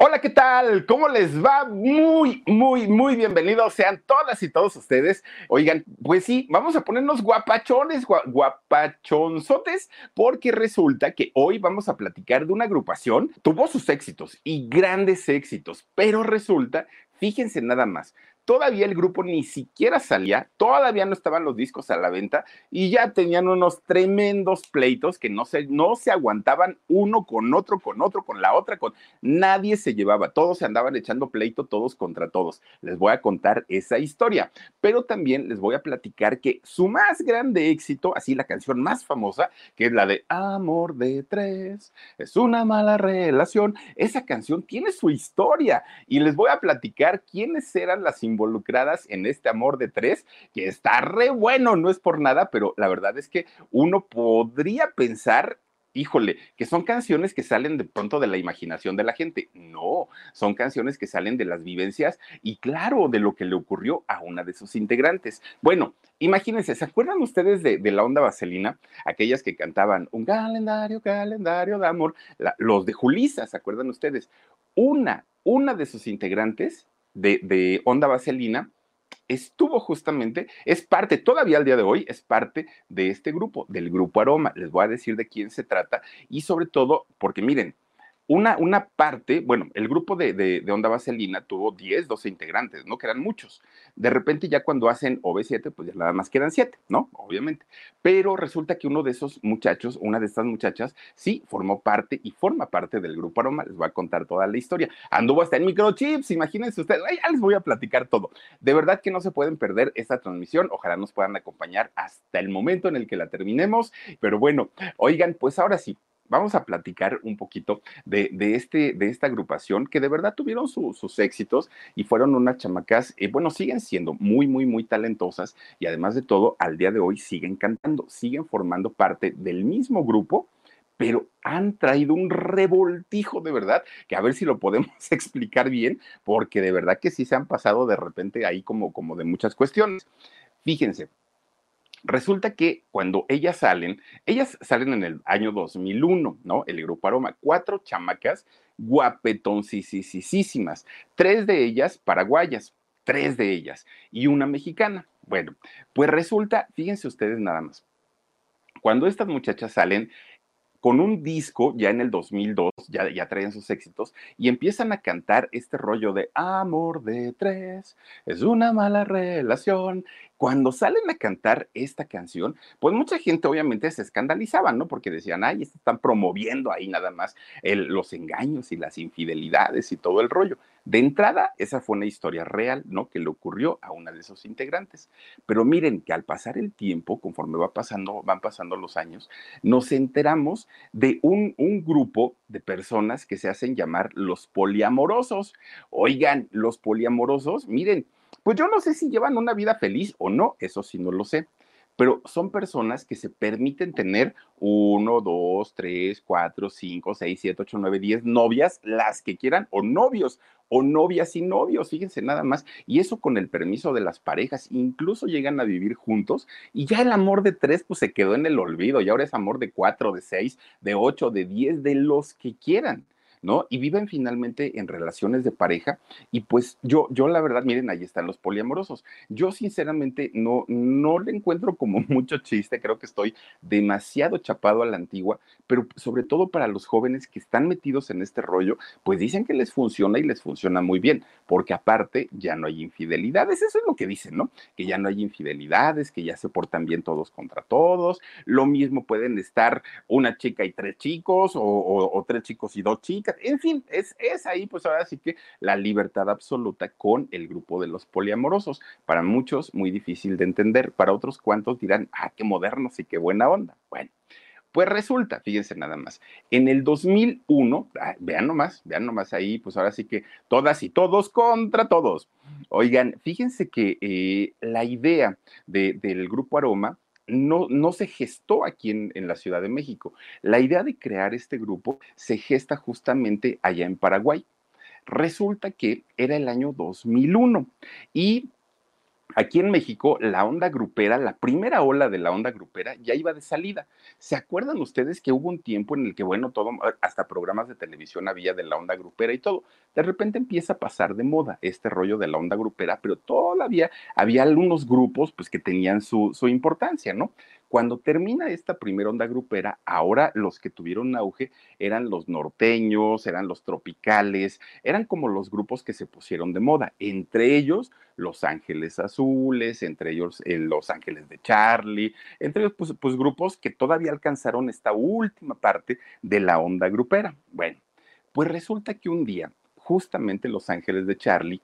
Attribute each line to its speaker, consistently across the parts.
Speaker 1: Hola, ¿qué tal? ¿Cómo les va? Muy, muy, muy bienvenidos sean todas y todos ustedes. Oigan, pues sí, vamos a ponernos guapachones, guapachonzotes, porque resulta que hoy vamos a platicar de una agrupación, tuvo sus éxitos y grandes éxitos, pero resulta, fíjense nada más, todavía el grupo ni siquiera salía, todavía no estaban los discos a la venta y ya tenían unos tremendos pleitos que no se, no se aguantaban uno con otro, con otro, con la otra, con nadie se llevaba, todos se andaban echando pleito todos contra todos. Les voy a contar esa historia, pero también les voy a platicar que su más grande éxito, así la canción más famosa, que es la de Amor de tres, es una mala relación, esa canción tiene su historia y les voy a platicar quiénes eran las involucradas en este amor de tres, que está re bueno, no es por nada, pero la verdad es que uno podría pensar híjole, que son canciones que salen de pronto de la imaginación de la gente. No, son canciones que salen de las vivencias y claro, de lo que le ocurrió a una de sus integrantes. Bueno, imagínense, ¿se acuerdan ustedes de, la onda vaselina? Aquellas que cantaban un calendario, calendario de amor, los de Julisa, ¿se acuerdan ustedes? Una, una de sus integrantes de, Onda Vaselina, estuvo justamente, es parte, todavía al día de hoy, es parte de este grupo, del grupo Aroma. Les voy a decir de quién se trata y sobre todo, porque miren, una, una parte, bueno, el grupo de, de, Onda Vaselina tuvo 10, 12 integrantes, ¿no? Que eran muchos. De repente ya cuando hacen OV7, pues ya nada más quedan 7, ¿no? Obviamente. Pero resulta que uno de esos muchachos, una de estas muchachas, sí formó parte y forma parte del grupo Aroma. Les voy a contar toda la historia. Anduvo hasta en microchips, imagínense ustedes. ya les voy a platicar todo. De verdad que no se pueden perder esta transmisión. Ojalá nos puedan acompañar hasta el momento en el que la terminemos. Pero bueno, oigan, pues ahora sí, vamos a platicar un poquito de, este, de esta agrupación que de verdad tuvieron sus éxitos y fueron unas chamacas, eh, bueno, siguen siendo muy, muy, muy talentosas y además de todo, al día de hoy siguen cantando, siguen formando parte del mismo grupo pero han traído un revoltijo de verdad, que a ver si lo podemos explicar bien, porque de verdad que sí se han pasado de repente ahí como, como de muchas cuestiones. Fíjense, Resulta que cuando ellas salen, ellas salen en el año 2001, ¿no? El grupo Aroma, cuatro chamacas guapetoncísimas, tres de ellas paraguayas, tres de ellas y una mexicana. Bueno, pues resulta, fíjense ustedes nada más, cuando estas muchachas salen, con un disco ya en el 2002, ya, ya traían sus éxitos, y empiezan a cantar este rollo de amor de tres, es una mala relación. Cuando salen a cantar esta canción, pues mucha gente obviamente se escandalizaba, ¿no? Porque decían, ay, están promoviendo ahí nada más los engaños y las infidelidades y todo el rollo. De entrada, esa fue una historia real, ¿no? Que le ocurrió a una de esos integrantes. Pero miren que al pasar el tiempo, conforme va pasando, van pasando los años, nos enteramos de un, un grupo de personas que se hacen llamar los poliamorosos. Oigan, los poliamorosos, miren, pues yo no sé si llevan una vida feliz o no, eso sí no lo sé pero son personas que se permiten tener uno, dos, tres, cuatro, cinco, seis, siete, ocho, nueve, diez novias, las que quieran, o novios, o novias y novios, fíjense nada más, y eso con el permiso de las parejas, incluso llegan a vivir juntos y ya el amor de tres pues se quedó en el olvido y ahora es amor de cuatro, de seis, de ocho, de diez, de los que quieran. ¿No? Y viven finalmente en relaciones de pareja y pues yo, yo la verdad, miren, ahí están los poliamorosos. Yo sinceramente no, no le encuentro como mucho chiste, creo que estoy demasiado chapado a la antigua, pero sobre todo para los jóvenes que están metidos en este rollo, pues dicen que les funciona y les funciona muy bien, porque aparte ya no hay infidelidades, eso es lo que dicen, ¿no? Que ya no hay infidelidades, que ya se portan bien todos contra todos, lo mismo pueden estar una chica y tres chicos o, o tres chicos y dos chicas en fin, es, es ahí pues ahora sí que la libertad absoluta con el grupo de los poliamorosos. Para muchos muy difícil de entender, para otros cuantos dirán, ah, qué modernos y qué buena onda. Bueno. Pues resulta, fíjense nada más, en el 2001, ah, vean nomás, vean nomás ahí, pues ahora sí que todas y todos contra todos. Oigan, fíjense que eh, la idea del grupo Aroma no, no se gestó aquí en, en, la Ciudad de México. La idea de crear este grupo se gesta justamente allá en Paraguay. Resulta que era el año 2001 y Aquí en México, la onda grupera, la primera ola de la onda grupera ya iba de salida. ¿Se acuerdan ustedes que hubo un tiempo en el que, bueno, todo, hasta programas de televisión había de la onda grupera y todo? De repente empieza a pasar de moda este rollo de la onda grupera, pero todavía había algunos grupos pues que tenían su, su importancia, ¿no? Cuando termina esta primera onda grupera, ahora los que tuvieron auge eran los norteños, eran los tropicales, eran como los grupos que se pusieron de moda, entre ellos Los Ángeles Azules, entre ellos eh, Los Ángeles de Charlie, entre ellos pues, pues grupos que todavía alcanzaron esta última parte de la onda grupera. Bueno, pues resulta que un día, justamente Los Ángeles de Charlie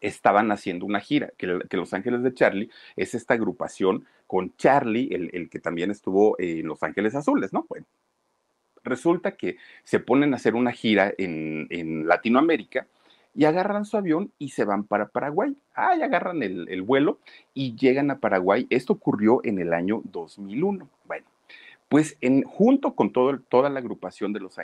Speaker 1: estaban haciendo una gira, que, Los Ángeles de Charlie es esta agrupación con Charlie, el, que también estuvo en Los Ángeles Azules, ¿no? Bueno, resulta que se ponen a hacer una gira en, en Latinoamérica y agarran su avión y se van para Paraguay. Ah, y agarran el, el vuelo y llegan a Paraguay. Esto ocurrió en el año 2001. Bueno, pues en, junto con toda la agrupación de los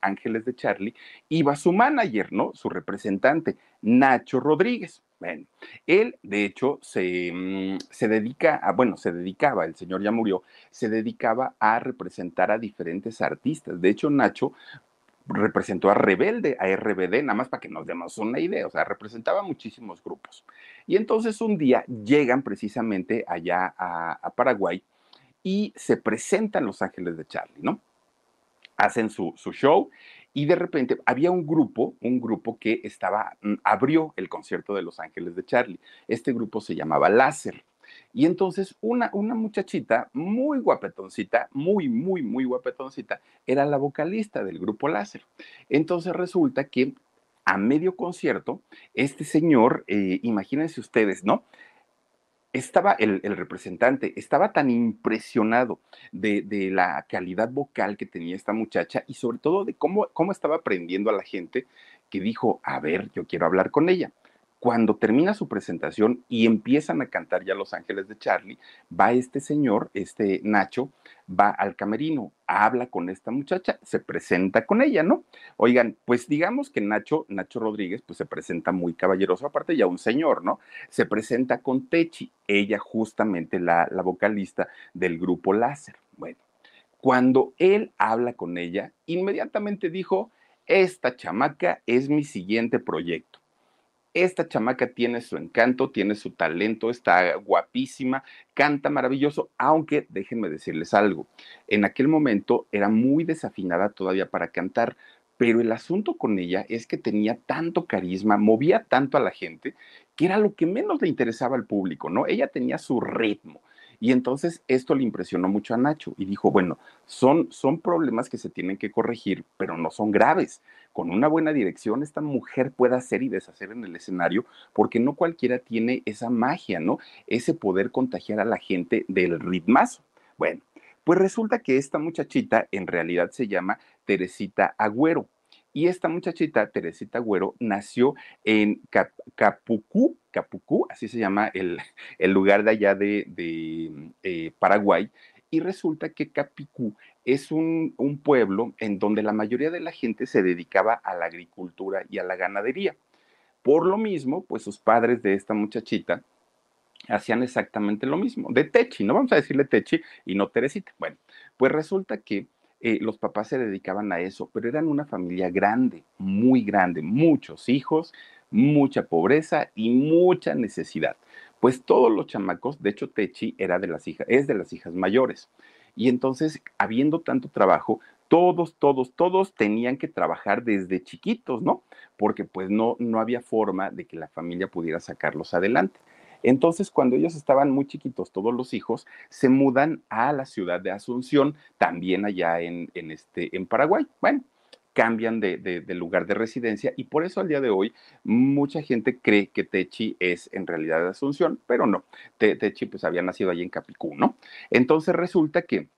Speaker 1: ángeles de, Charlie, iba su manager, ¿no? Su representante, Nacho Rodríguez. Bueno, él, de hecho, se, mm, se, dedica a, bueno, se dedicaba, el señor ya murió, se dedicaba a representar a diferentes artistas. De hecho, Nacho representó a Rebelde, a RBD, nada más para que nos demos una idea, o sea, representaba muchísimos grupos. Y entonces un día llegan precisamente allá a Paraguay y se presentan Los Ángeles de Charlie, ¿no? Hacen su, show y de repente había un grupo, un grupo que estaba, mm, abrió el concierto de Los Ángeles de Charlie. Este grupo se llamaba Láser. Y entonces una, una muchachita muy guapetoncita, muy, muy, muy guapetoncita, era la vocalista del grupo Láser. Entonces resulta que a medio concierto, este señor, eh, imagínense ustedes, ¿no? Estaba el, representante, estaba tan impresionado de, la calidad vocal que tenía esta muchacha y sobre todo de cómo, cómo estaba aprendiendo a la gente que dijo, a ver, yo quiero hablar con ella. Cuando termina su presentación y empiezan a cantar ya Los Ángeles de Charlie, va este señor, este Nacho, va al camerino, habla con esta muchacha, se presenta con ella, ¿no? Oigan, pues digamos que Nacho, Nacho Rodríguez, pues se presenta muy caballeroso, aparte ya un señor, ¿no? Se presenta con Techi, ella justamente la, la vocalista del grupo Láser. Bueno, cuando él habla con ella, inmediatamente dijo, esta chamaca es mi siguiente proyecto esta chamaca tiene su encanto, tiene su talento, está guapísima, canta maravilloso, aunque déjenme decirles algo, en aquel momento era muy desafinada todavía para cantar, pero el asunto con ella es que tenía tanto carisma, movía tanto a la gente, que era lo que menos le interesaba al público, ¿no? Ella tenía su ritmo, y entonces esto le impresionó mucho a Nacho y dijo, bueno, son, son problemas que se tienen que corregir, pero no son graves. Con una buena dirección, esta mujer puede hacer y deshacer en el escenario, porque no cualquiera tiene esa magia, ¿no? Ese poder contagiar a la gente del ritmazo. Bueno, pues resulta que esta muchachita en realidad se llama Teresita Agüero. Y esta muchachita, Teresita Agüero, nació en Capucú, Capucú, así se llama el, lugar de allá de, eh, Paraguay, y resulta que Capicú es un, un, pueblo en donde la mayoría de la gente se dedicaba a la agricultura y a la ganadería. Por lo mismo, pues sus padres de esta muchachita hacían exactamente lo mismo, de Techi, no vamos a decirle Techi y no Teresita. Bueno, pues resulta que eh, los papás se dedicaban a eso, pero eran una familia grande, muy grande, muchos hijos, mucha pobreza y mucha necesidad. Pues todos los chamacos, de hecho Techi era de las hijas, es de las hijas mayores. Y entonces, habiendo tanto trabajo, todos, todos, todos tenían que trabajar desde chiquitos, ¿no? Porque pues no, no había forma de que la familia pudiera sacarlos adelante. Entonces, cuando ellos estaban muy chiquitos, todos los hijos, se mudan a la ciudad de Asunción, también allá en, en este, en Paraguay. Bueno, cambian de, lugar de residencia y por eso al día de hoy mucha gente cree que Techi es en realidad de Asunción, pero no, Techi pues había nacido allí en Capicú, ¿no? Entonces resulta que,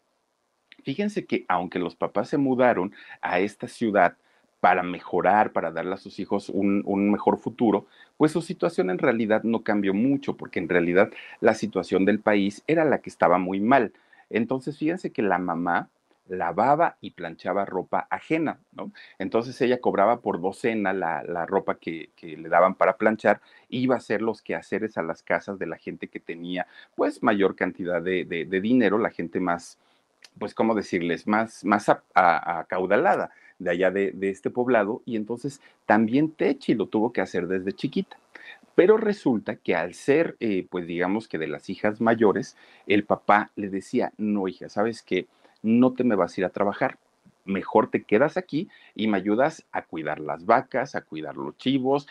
Speaker 1: fíjense que aunque los papás se mudaron a esta ciudad para mejorar, para darle a sus hijos un, un mejor futuro, pues su situación en realidad no cambió mucho, porque en realidad la situación del país era la que estaba muy mal. Entonces, fíjense que la mamá lavaba y planchaba ropa ajena, ¿no? Entonces ella cobraba por docena la, la ropa que, que, le daban para planchar, iba a hacer los quehaceres a las casas de la gente que tenía pues mayor cantidad de, de, dinero, la gente más, pues, ¿cómo decirles?, más, más acaudalada de allá de, de, este poblado, y entonces también Techi lo tuvo que hacer desde chiquita. Pero resulta que al ser, eh, pues digamos que de las hijas mayores, el papá le decía, no hija, ¿sabes qué? No te me vas a ir a trabajar, mejor te quedas aquí y me ayudas a cuidar las vacas, a cuidar los chivos,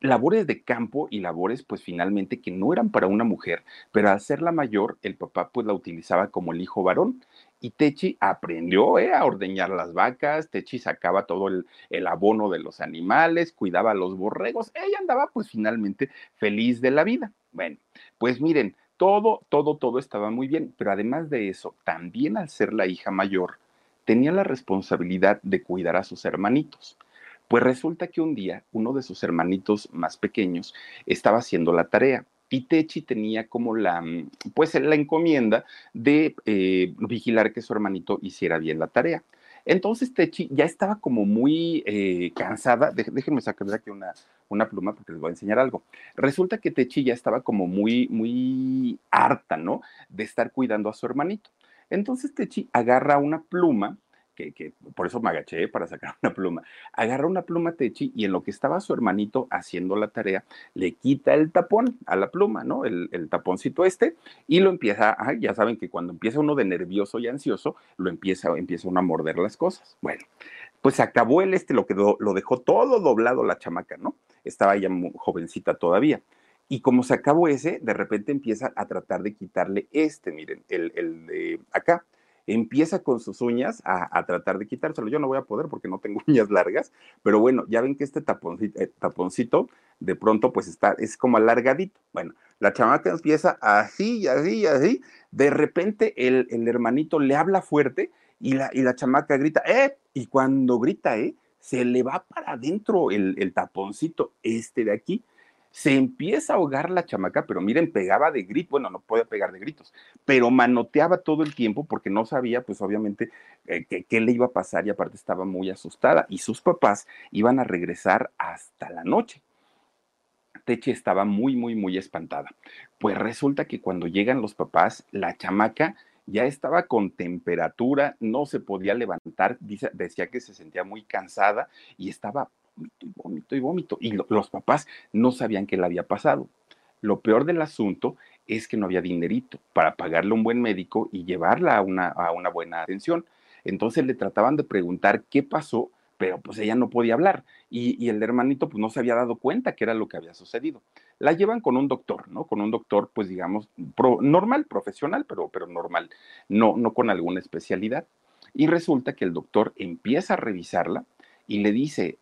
Speaker 1: labores de campo y labores pues finalmente que no eran para una mujer, pero al ser la mayor, el papá pues la utilizaba como el hijo varón y Techi aprendió eh, a ordeñar las vacas, Techi sacaba todo el, abono de los animales, cuidaba los borregos, ella andaba pues finalmente feliz de la vida. Bueno, pues miren, todo, todo, todo estaba muy bien, pero además de eso, también al ser la hija mayor, tenía la responsabilidad de cuidar a sus hermanitos. Pues resulta que un día uno de sus hermanitos más pequeños estaba haciendo la tarea y Techi tenía como la, mm, pues la encomienda de eh, vigilar que su hermanito hiciera bien la tarea. Entonces Techi ya estaba como muy eh, cansada, déjenme sacar aquí una, una pluma porque les voy a enseñar algo. Resulta que Techi ya estaba como muy, muy harta, ¿no? De estar cuidando a su hermanito. Entonces Techi agarra una pluma por eso me agaché para sacar una pluma. Agarra una pluma Techi y en lo que estaba su hermanito haciendo la tarea, le quita el tapón a la pluma, ¿no? El, el taponcito este, y lo empieza, ya saben que cuando empieza uno de nervioso y ansioso, lo empieza, empieza uno a morder las cosas. Bueno, pues acabó el este, lo que lo dejó todo doblado la chamaca, ¿no? Estaba ella muy jovencita todavía. Y como se acabó ese, de repente empieza a tratar de quitarle este, miren, el de acá empieza con sus uñas a, a, tratar de quitárselo. Yo no voy a poder porque no tengo uñas largas, pero bueno, ya ven que este taponcito, eh, taponcito de pronto pues está, es como alargadito. Bueno, la chamaca empieza así y así y así. De repente el, el hermanito le habla fuerte y la, y la chamaca grita, ¡eh! Y cuando grita, ¿eh? Se le va para adentro el, el taponcito este de aquí se empieza a ahogar la chamaca, pero miren, pegaba de gritos, bueno, no puede pegar de gritos, pero manoteaba todo el tiempo porque no sabía, pues obviamente, eh, qué le iba a pasar y aparte estaba muy asustada y sus papás iban a regresar hasta la noche. Teche estaba muy, muy, muy espantada. Pues resulta que cuando llegan los papás, la chamaca ya estaba con temperatura, no se podía levantar, decía que se sentía muy cansada y estaba vómito y vómito y vómito. Y lo, los papás no sabían qué le había pasado. Lo peor del asunto es que no había dinerito para pagarle a un buen médico y llevarla a una, a una buena atención. Entonces le trataban de preguntar qué pasó, pero pues ella no podía hablar y, el hermanito pues no se había dado cuenta que era lo que había sucedido. La llevan con un doctor, ¿no? Con un doctor pues digamos normal, profesional, pero, pero normal, no, no con alguna especialidad. Y resulta que el doctor empieza a revisarla y le dice,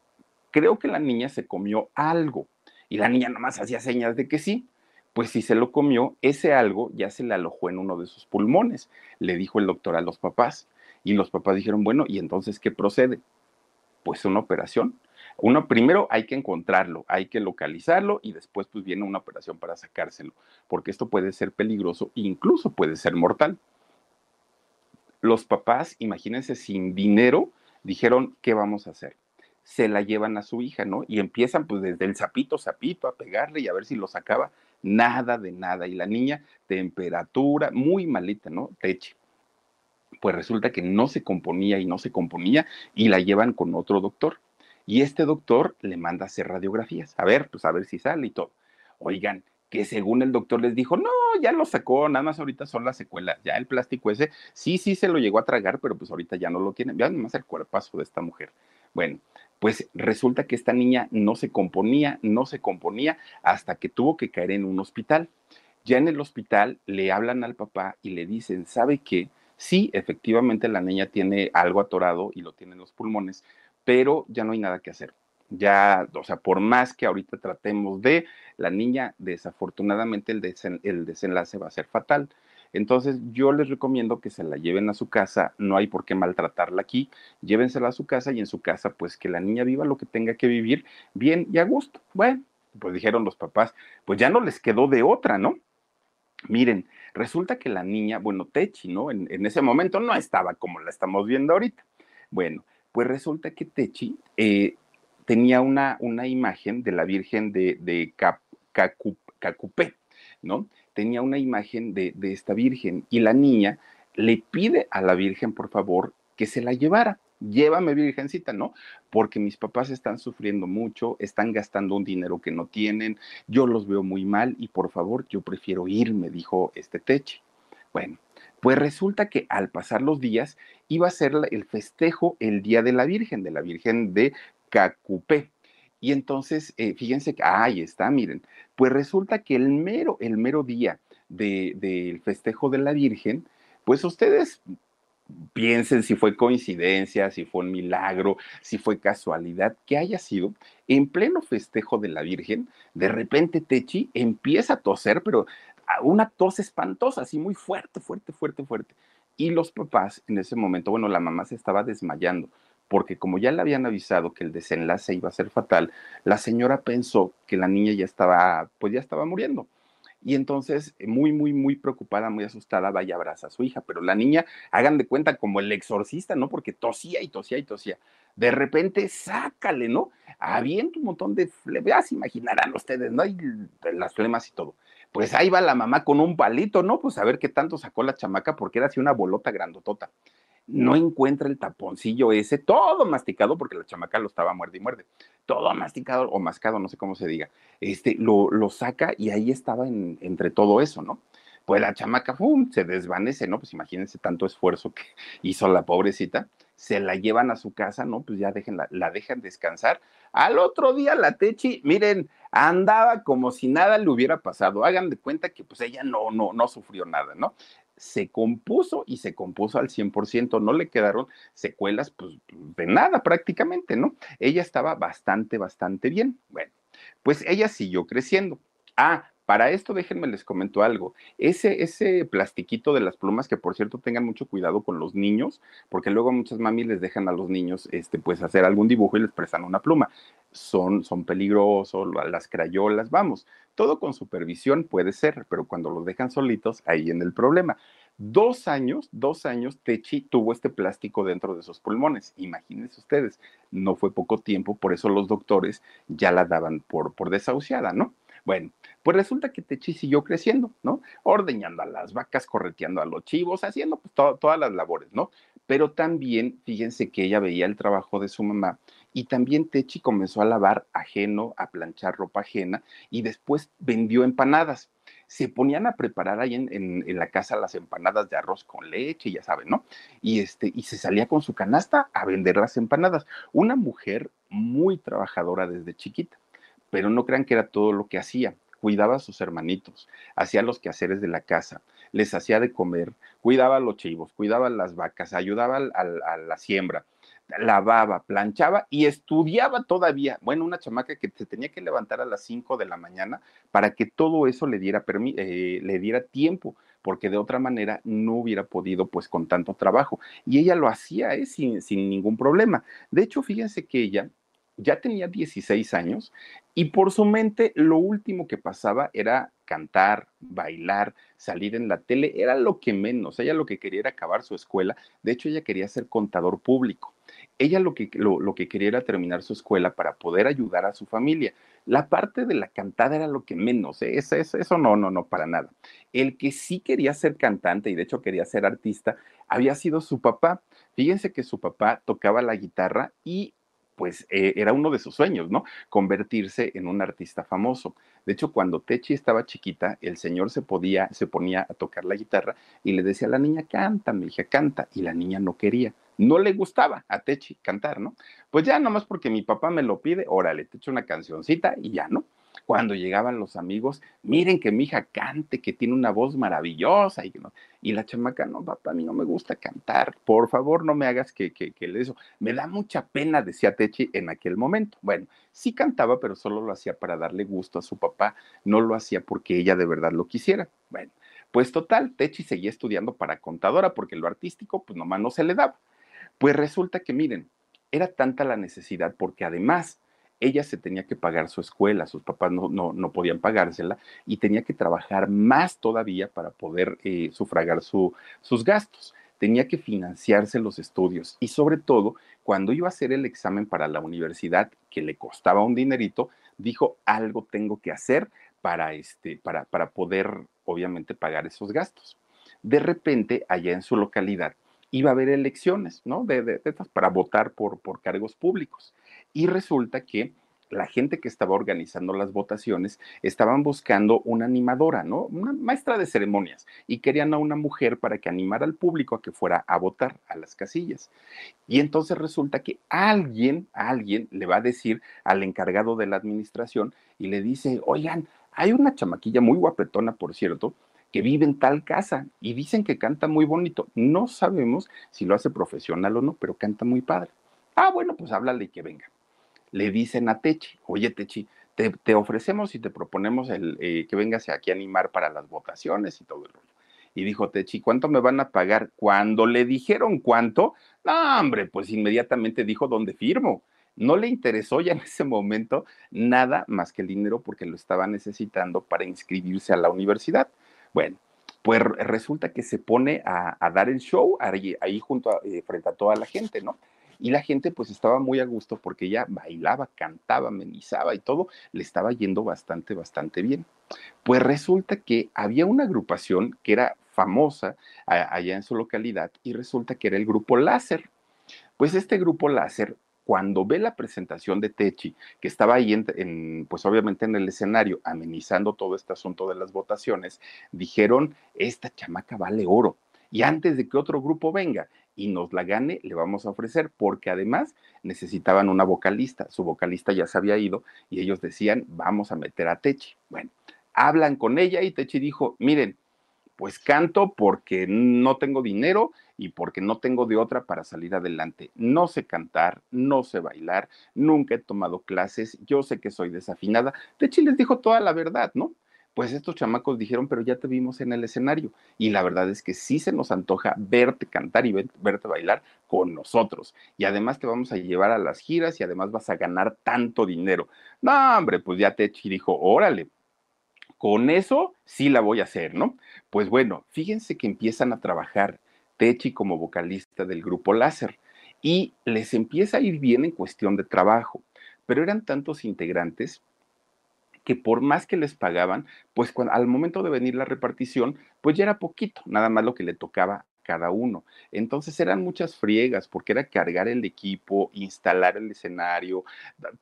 Speaker 1: creo que la niña se comió algo. Y la niña nomás hacía señas de que sí. Pues si se lo comió, ese algo ya se le alojó en uno de sus pulmones, le dijo el doctor a los papás. Y los papás dijeron, bueno, ¿y entonces qué procede? Pues una operación. Uno, primero hay que encontrarlo, hay que localizarlo y después pues viene una operación para sacárselo, porque esto puede ser peligroso, incluso puede ser mortal. Los papás, imagínense, sin dinero, dijeron, ¿qué vamos a hacer? Se la llevan a su hija, ¿no? Y empiezan pues desde el sapito, sapito, a pegarle y a ver si lo sacaba. Nada de nada. Y la niña, temperatura, muy malita, ¿no? Teche. Pues resulta que no se componía y no se componía y la llevan con otro doctor. Y este doctor le manda a hacer radiografías. A ver, pues a ver si sale y todo. Oigan, que según el doctor les dijo, no, ya lo sacó, nada más ahorita son las secuelas, ya el plástico ese, sí, sí se lo llegó a tragar, pero pues ahorita ya no lo tiene. Vean más el cuerpazo de esta mujer. Bueno, pues resulta que esta niña no se componía, no se componía hasta que tuvo que caer en un hospital. Ya en el hospital le hablan al papá y le dicen, ¿sabe qué? Sí, efectivamente la niña tiene algo atorado y lo tiene en los pulmones, pero ya no hay nada que hacer. Ya, o sea, por más que ahorita tratemos de, la niña, desafortunadamente el, desen, el desenlace va a ser fatal. Entonces yo les recomiendo que se la lleven a su casa, no hay por qué maltratarla aquí, llévensela a su casa y en su casa pues que la niña viva lo que tenga que vivir bien y a gusto. Bueno, pues dijeron los papás, pues ya no les quedó de otra, ¿no? Miren, Resulta que la niña, bueno, Techi, ¿no? En, ese momento no estaba como la estamos viendo ahorita. Bueno, pues resulta que Techi eh, tenía una, una imagen de la Virgen de, de Cacupé, ¿no? Tenía una imagen de, esta Virgen y la niña le pide a la Virgen, por favor, que se la llevara llévame virgencita, ¿no? Porque mis papás están sufriendo mucho, están gastando un dinero que no tienen, yo los veo muy mal y por favor yo prefiero irme, dijo este Teche. Bueno, pues resulta que al pasar los días iba a ser el festejo el Día de la Virgen, de la Virgen de Cacupé. Y entonces, eh, fíjense que, ahí está, miren, pues resulta que el mero, el mero día del festejo de la Virgen, pues ustedes piensen si fue coincidencia, si fue un milagro, si fue casualidad, que haya sido, en pleno festejo de la Virgen, de repente Techi empieza a toser, pero una tos espantosa, así muy fuerte, fuerte, fuerte, fuerte. Y los papás en ese momento, bueno, la mamá se estaba desmayando, porque como ya le habían avisado que el desenlace iba a ser fatal, la señora pensó que la niña ya estaba, pues ya estaba muriendo. Y entonces, eh, muy, muy, muy preocupada, muy asustada, vaya a abrazar a su hija. Pero la niña, hagan de cuenta como el exorcista, ¿no? Porque tosía y tosía y tosía. De repente, sácale, ¿no? Avienta un montón de flemas, imaginarán ustedes, ¿no? Y las flemas y todo. Pues ahí va la mamá con un palito, ¿no? Pues a ver qué tanto sacó la chamaca, porque era así una bolota grandotota no encuentra el taponcillo ese, todo masticado, porque la chamaca lo estaba muerde y muerde, todo masticado o mascado, no sé cómo se diga, este, lo, lo saca y ahí estaba entre todo eso, ¿no? Pues la chamaca, se desvanece, ¿no? Pues imagínense tanto esfuerzo que hizo la pobrecita, se la llevan a su casa, ¿no? Pues ya la dejan descansar. Al otro día la Techi, miren, andaba como si nada le hubiera pasado. Hagan de cuenta que pues ella no, no, no sufrió nada, ¿no? Se compuso y se compuso al 100%, no le quedaron secuelas pues de nada prácticamente, ¿no? Ella estaba bastante, bastante bien. Bueno, pues ella siguió creciendo. Ah, para esto déjenme les comento algo. Ese, ese plastiquito de las plumas, que por cierto tengan mucho cuidado con los niños, porque luego muchas mami les dejan a los niños este, pues hacer algún dibujo y les prestan una pluma. Son, son peligrosos, las crayolas, vamos, todo con supervisión puede ser, pero cuando los dejan solitos, ahí en el problema. Dos años, dos años, Techi tuvo este plástico dentro de sus pulmones. Imagínense ustedes, no fue poco tiempo, por eso los doctores ya la daban por, por desahuciada, ¿no? Bueno, pues resulta que Techi siguió creciendo, ¿no? Ordeñando a las vacas, correteando a los chivos, haciendo pues todas las labores, ¿no? Pero también, fíjense que ella veía el trabajo de su mamá y también Techi comenzó a lavar ajeno, a planchar ropa ajena y después vendió empanadas. Se ponían a preparar ahí en, en, la casa las empanadas de arroz con leche, ya saben, ¿no? Y, este, y se salía con su canasta a vender las empanadas. Una mujer muy trabajadora desde chiquita pero no crean que era todo lo que hacía. Cuidaba a sus hermanitos, hacía los quehaceres de la casa, les hacía de comer, cuidaba a los chivos, cuidaba a las vacas, ayudaba a, la siembra, lavaba, planchaba y estudiaba todavía. Bueno, una chamaca que se tenía que levantar a las 5 de la mañana para que todo eso le diera, eh, le diera tiempo, porque de otra manera no hubiera podido pues con tanto trabajo. Y ella lo hacía ¿eh? sin, sin ningún problema. De hecho, fíjense que ella ya tenía 16 años y por su mente lo último que pasaba era cantar, bailar, salir en la tele, era lo que menos. Ella lo que quería era acabar su escuela. De hecho, ella quería ser contador público. Ella lo que, lo, que quería era terminar su escuela para poder ayudar a su familia. La parte de la cantada era lo que menos, eso, eso, eso no, no, no, para nada. El que sí quería ser cantante y de hecho quería ser artista había sido su papá. Fíjense que su papá tocaba la guitarra y pues eh, era uno de sus sueños, ¿no? Convertirse en un artista famoso. De hecho, cuando Techi estaba chiquita, el señor se podía, se ponía a tocar la guitarra y le decía a la niña, canta, mi hija, canta, y la niña no quería. No le gustaba a Techi cantar, ¿no? Pues ya nomás porque mi papá me lo pide, órale, te echo una cancioncita y ya, ¿no? Cuando llegaban los amigos, miren que mi hija cante, que tiene una voz maravillosa. Y, y la chamaca, no, papá, a mí no me gusta cantar, por favor no me hagas que, que, que eso. Me da mucha pena, decía Techi en aquel momento. Bueno, sí cantaba, pero solo lo hacía para darle gusto a su papá, no lo hacía porque ella de verdad lo quisiera. Bueno, pues total, Techi seguía estudiando para contadora porque lo artístico, pues nomás no se le daba. Pues resulta que, miren, era tanta la necesidad porque además ella se tenía que pagar su escuela, sus papás no, no, podían pagársela y tenía que trabajar más todavía para poder eh, sufragar sus gastos. Tenía que financiarse los estudios y sobre todo cuando iba a hacer el examen para la universidad, que le costaba un dinerito, dijo, algo tengo que hacer para, este, para, para poder, obviamente, pagar esos gastos. De repente, allá en su localidad, iba a haber elecciones, ¿no? De, para votar por, por cargos públicos. Y resulta que la gente que estaba organizando las votaciones estaban buscando una animadora, ¿no? Una maestra de ceremonias y querían a una mujer para que animara al público a que fuera a votar a las casillas. Y entonces resulta que alguien, alguien le va a decir al encargado de la administración y le dice, oigan, hay una chamaquilla muy guapetona, por cierto, que vive en tal casa y dicen que canta muy bonito. No sabemos si lo hace profesional o no, pero canta muy padre. Ah, bueno, pues háblale y que venga. Le dicen a Techi, oye Techi, te, ofrecemos y te proponemos el, eh, que vengas aquí a animar para las votaciones y todo el rollo. Y dijo Techi, ¿cuánto me van a pagar? Cuando le dijeron cuánto, no, hombre, pues inmediatamente dijo dónde firmo. No le interesó ya en ese momento nada más que el dinero porque lo estaba necesitando para inscribirse a la universidad. Bueno, pues resulta que se pone a, dar el show ahí, junto a, eh, frente a toda la gente, ¿no? Y la gente pues estaba muy a gusto porque ella bailaba, cantaba, amenizaba y todo, le estaba yendo bastante, bastante bien. Pues resulta que había una agrupación que era famosa allá en su localidad y resulta que era el grupo Láser. Pues este grupo Láser cuando ve la presentación de Techi, que estaba ahí, en, pues obviamente en el escenario, amenizando todo este asunto de las votaciones, dijeron, esta chamaca vale oro. Y antes de que otro grupo venga y nos la gane, le vamos a ofrecer, porque además necesitaban una vocalista. Su vocalista ya se había ido y ellos decían, vamos a meter a Techi. Bueno, hablan con ella y Techi dijo, miren, pues canto porque no tengo dinero y porque no tengo de otra para salir adelante. No sé cantar, no sé bailar, nunca he tomado clases, yo sé que soy desafinada. Techi les dijo toda la verdad, ¿no? Pues estos chamacos dijeron, pero ya te vimos en el escenario. Y la verdad es que sí se nos antoja verte cantar y verte bailar con nosotros. Y además te vamos a llevar a las giras y además vas a ganar tanto dinero. No, hombre, pues ya Techi dijo, órale, con eso sí la voy a hacer, ¿no? Pues bueno, fíjense que empiezan a trabajar Techi como vocalista del grupo Láser y les empieza a ir bien en cuestión de trabajo, pero eran tantos integrantes que por más que les pagaban, pues cuando, al momento de venir la repartición, pues ya era poquito, nada más lo que le tocaba cada uno. Entonces eran muchas friegas porque era cargar el equipo, instalar el escenario,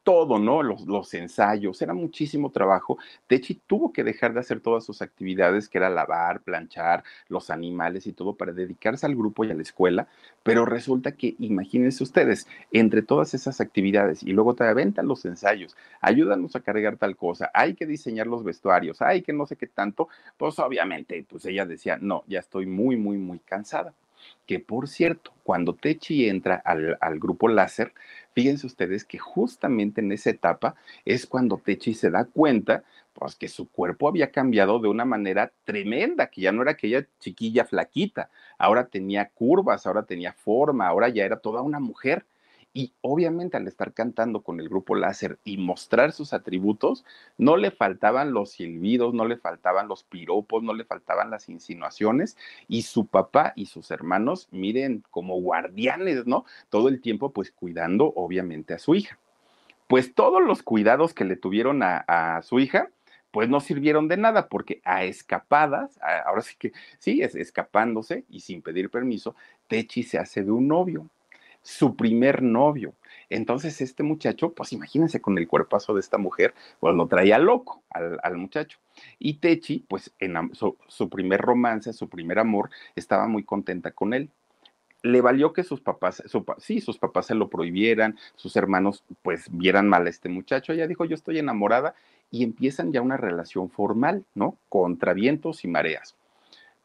Speaker 1: todo, ¿no? Los, los ensayos, era muchísimo trabajo. Techi tuvo que dejar de hacer todas sus actividades, que era lavar, planchar, los animales y todo, para dedicarse al grupo y a la escuela. Pero resulta que, imagínense ustedes, entre todas esas actividades y luego te aventan los ensayos, ayúdanos a cargar tal cosa, hay que diseñar los vestuarios, hay que no sé qué tanto, pues obviamente, pues ella decía, no, ya estoy muy, muy, muy cansada que por cierto, cuando Techi entra al, grupo láser, fíjense ustedes que justamente en esa etapa es cuando Techi se da cuenta, pues que su cuerpo había cambiado de una manera tremenda, que ya no era aquella chiquilla flaquita, ahora tenía curvas, ahora tenía forma, ahora ya era toda una mujer. Y obviamente al estar cantando con el grupo láser y mostrar sus atributos, no le faltaban los silbidos, no le faltaban los piropos, no le faltaban las insinuaciones. Y su papá y sus hermanos, miren, como guardianes, ¿no? Todo el tiempo pues cuidando obviamente a su hija. Pues todos los cuidados que le tuvieron a, su hija, pues no sirvieron de nada porque a escapadas, ahora sí que sí, es escapándose y sin pedir permiso, Techi se hace de un novio su primer novio. Entonces este muchacho, pues imagínense con el cuerpazo de esta mujer, pues lo traía loco al, muchacho. Y Techi, pues en su, primer romance, su primer amor, estaba muy contenta con él. Le valió que sus papás, sí, sus papás se lo prohibieran, sus hermanos pues vieran mal a este muchacho. Ella dijo, yo estoy enamorada y empiezan ya una relación formal, ¿no? Contra vientos y mareas.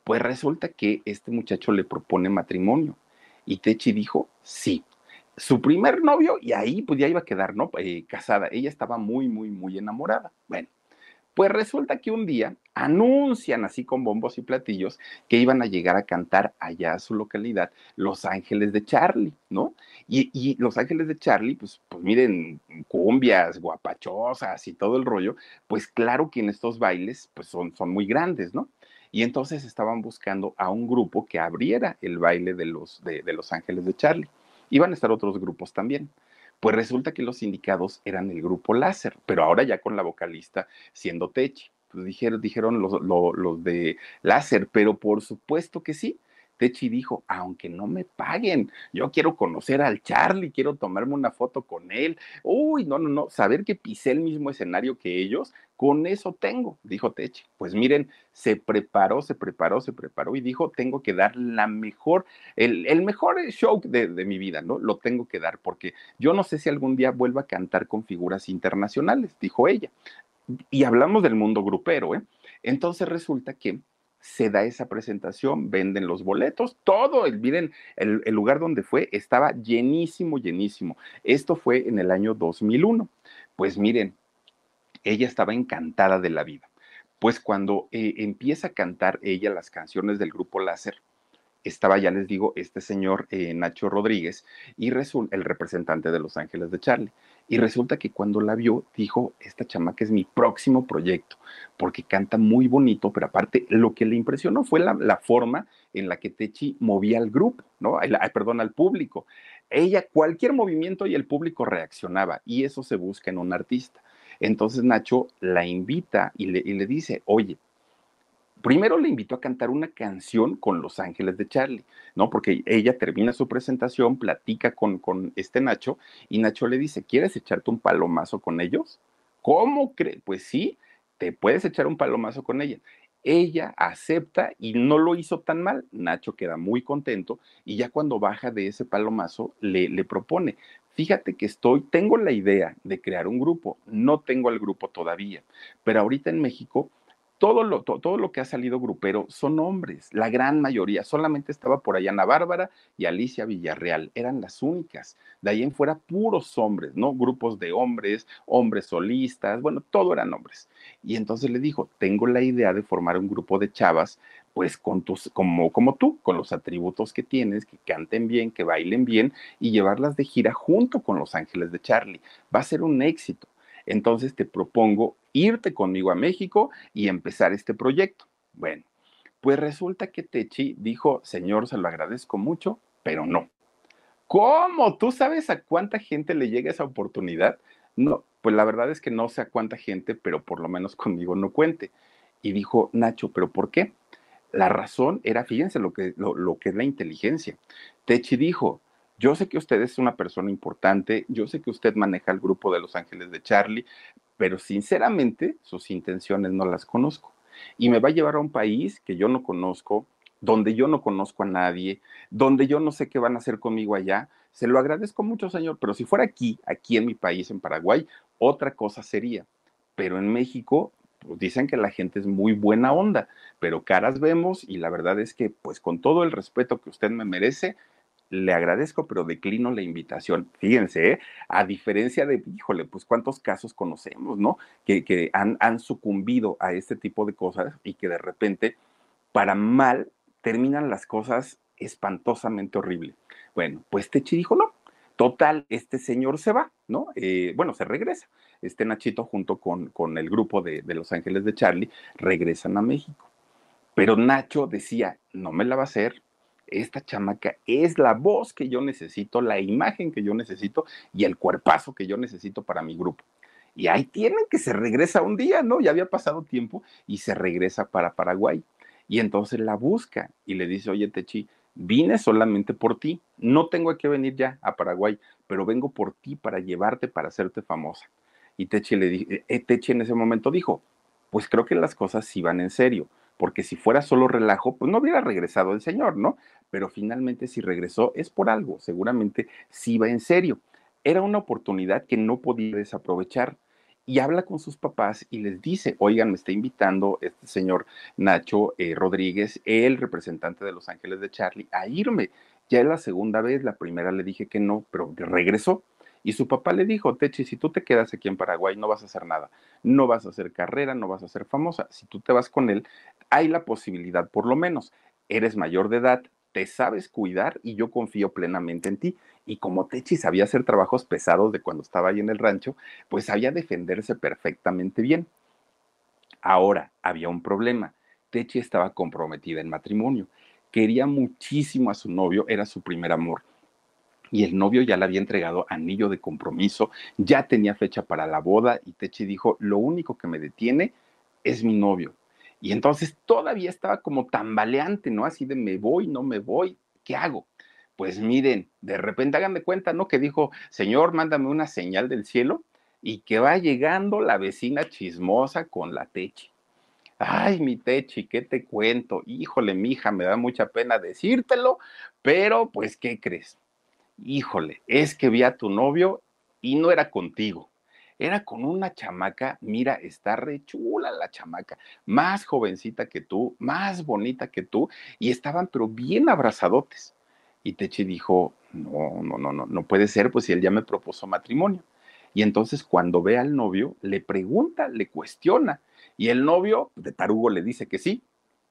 Speaker 1: Pues resulta que este muchacho le propone matrimonio y Techi dijo, sí. Su primer novio, y ahí pues ya iba a quedar, ¿no? Eh, casada. Ella estaba muy, muy, muy enamorada. Bueno, pues resulta que un día anuncian así con bombos y platillos que iban a llegar a cantar allá a su localidad Los Ángeles de Charlie, ¿no? Y, Los Ángeles de Charlie, pues, pues miren, cumbias, guapachosas y todo el rollo, pues claro que en estos bailes, pues son, son muy grandes, ¿no? Y entonces estaban buscando a un grupo que abriera el baile de los, de, los Ángeles de Charlie. Iban a estar otros grupos también. Pues resulta que los indicados eran el grupo Láser, pero ahora ya con la vocalista siendo Techi. Pues dijeron, dijeron los de Láser, pero por supuesto que sí. Techi dijo, aunque no me paguen, yo quiero conocer al Charlie, quiero tomarme una foto con él. Uy, no, no, no, saber que pisé el mismo escenario que ellos, con eso tengo, dijo Techi. Pues miren, se preparó, se preparó, se preparó y dijo, tengo que dar la mejor, el, mejor show de, de mi vida, ¿no? Lo tengo que dar porque yo no sé si algún día vuelva a cantar con figuras internacionales, dijo ella. Y hablamos del mundo grupero, ¿eh? Entonces resulta que se da esa presentación, venden los boletos, todo, miren, el, el, lugar donde fue estaba llenísimo, llenísimo. Esto fue en el año 2001. Pues miren, ella estaba encantada de la vida. Pues cuando eh, empieza a cantar ella las canciones del grupo Láser, estaba, ya les digo, este señor eh, Nacho Rodríguez y el representante de Los Ángeles de Charlie. Y resulta que cuando la vio, dijo, esta chamaca es mi próximo proyecto, porque canta muy bonito, pero aparte lo que le impresionó fue la, forma en la que Techi movía al grupo, ¿no? perdón, al público. Ella, cualquier movimiento y el público reaccionaba, y eso se busca en un artista. Entonces Nacho la invita y le, y le dice, oye, primero le invitó a cantar una canción con Los Ángeles de Charlie, ¿no? Porque ella termina su presentación, platica con, con este Nacho y Nacho le dice, ¿quieres echarte un palomazo con ellos? ¿Cómo crees? Pues sí, te puedes echar un palomazo con ella. Ella acepta y no lo hizo tan mal. Nacho queda muy contento y ya cuando baja de ese palomazo le, le propone, fíjate que estoy, tengo la idea de crear un grupo, no tengo el grupo todavía, pero ahorita en México todo lo, todo lo que ha salido grupero son hombres, la gran mayoría. Solamente estaba por allá Ana Bárbara y Alicia Villarreal, eran las únicas. De ahí en fuera, puros hombres, ¿no? Grupos de hombres, hombres solistas, bueno, todo eran hombres. Y entonces le dijo, tengo la idea de formar un grupo de chavas, pues con tus, como, como tú, con los atributos que tienes, que canten bien, que bailen bien y llevarlas de gira junto con Los Ángeles de Charlie. Va a ser un éxito. Entonces te propongo irte conmigo a México y empezar este proyecto. Bueno, pues resulta que Techi dijo, señor, se lo agradezco mucho, pero no. ¿Cómo? ¿Tú sabes a cuánta gente le llega esa oportunidad? No, pues la verdad es que no sé a cuánta gente, pero por lo menos conmigo no cuente. Y dijo Nacho, ¿pero por qué? La razón era, fíjense lo que, lo, lo que es la inteligencia. Techi dijo, yo sé que usted es una persona importante, yo sé que usted maneja el grupo de Los Ángeles de Charlie, pero sinceramente sus intenciones no las conozco. Y me va a llevar a un país que yo no conozco, donde yo no conozco a nadie, donde yo no sé qué van a hacer conmigo allá. Se lo agradezco mucho, señor, pero si fuera aquí, aquí en mi país, en Paraguay, otra cosa sería. Pero en México, pues dicen que la gente es muy buena onda, pero caras vemos y la verdad es que, pues con todo el respeto que usted me merece, le agradezco, pero declino la invitación. Fíjense, ¿eh? a diferencia de, híjole, pues cuántos casos conocemos, ¿no? Que, que han, han, sucumbido a este tipo de cosas y que de repente, para mal, terminan las cosas espantosamente horrible. Bueno, pues Techi dijo, no, total, este señor se va, ¿no? Eh, bueno, se regresa. Este Nachito junto con, con el grupo de, de Los Ángeles de Charlie regresan a México. Pero Nacho decía, no me la va a hacer, esta chamaca es la voz que yo necesito, la imagen que yo necesito y el cuerpazo que yo necesito para mi grupo. Y ahí tienen que se regresa un día, ¿no? Ya había pasado tiempo y se regresa para Paraguay. Y entonces la busca y le dice, oye, Techi, vine solamente por ti, no tengo que venir ya a Paraguay, pero vengo por ti para llevarte, para hacerte famosa. Y Techi, le eh, Techi en ese momento dijo, pues creo que las cosas sí van en serio porque si fuera solo relajo, pues no hubiera regresado el señor, ¿no? Pero finalmente si regresó es por algo, seguramente sí va en serio. Era una oportunidad que no podía desaprovechar y habla con sus papás y les dice, oigan, me está invitando este señor Nacho eh, Rodríguez, el representante de Los Ángeles de Charlie, a irme. Ya es la segunda vez, la primera le dije que no, pero regresó. Y su papá le dijo, Techi, si tú te quedas aquí en Paraguay no vas a hacer nada, no vas a hacer carrera, no vas a ser famosa. Si tú te vas con él, hay la posibilidad, por lo menos, eres mayor de edad, te sabes cuidar y yo confío plenamente en ti. Y como Techi sabía hacer trabajos pesados de cuando estaba ahí en el rancho, pues sabía defenderse perfectamente bien. Ahora, había un problema. Techi estaba comprometida en matrimonio. Quería muchísimo a su novio, era su primer amor. Y el novio ya le había entregado anillo de compromiso, ya tenía fecha para la boda y Techi dijo, lo único que me detiene es mi novio. Y entonces todavía estaba como tambaleante, ¿no? Así de me voy, no me voy, ¿qué hago? Pues miren, de repente hagan de cuenta, ¿no? Que dijo, Señor, mándame una señal del cielo y que va llegando la vecina chismosa con la Techi. Ay, mi Techi, ¿qué te cuento? Híjole, mija, me da mucha pena decírtelo, pero pues, ¿qué crees? Híjole, es que vi a tu novio y no era contigo. Era con una chamaca, mira, está re chula la chamaca, más jovencita que tú, más bonita que tú, y estaban pero bien abrazadotes. Y Techi dijo, no, no, no, no, no puede ser, pues si él ya me propuso matrimonio. Y entonces cuando ve al novio, le pregunta, le cuestiona, y el novio de tarugo le dice que sí.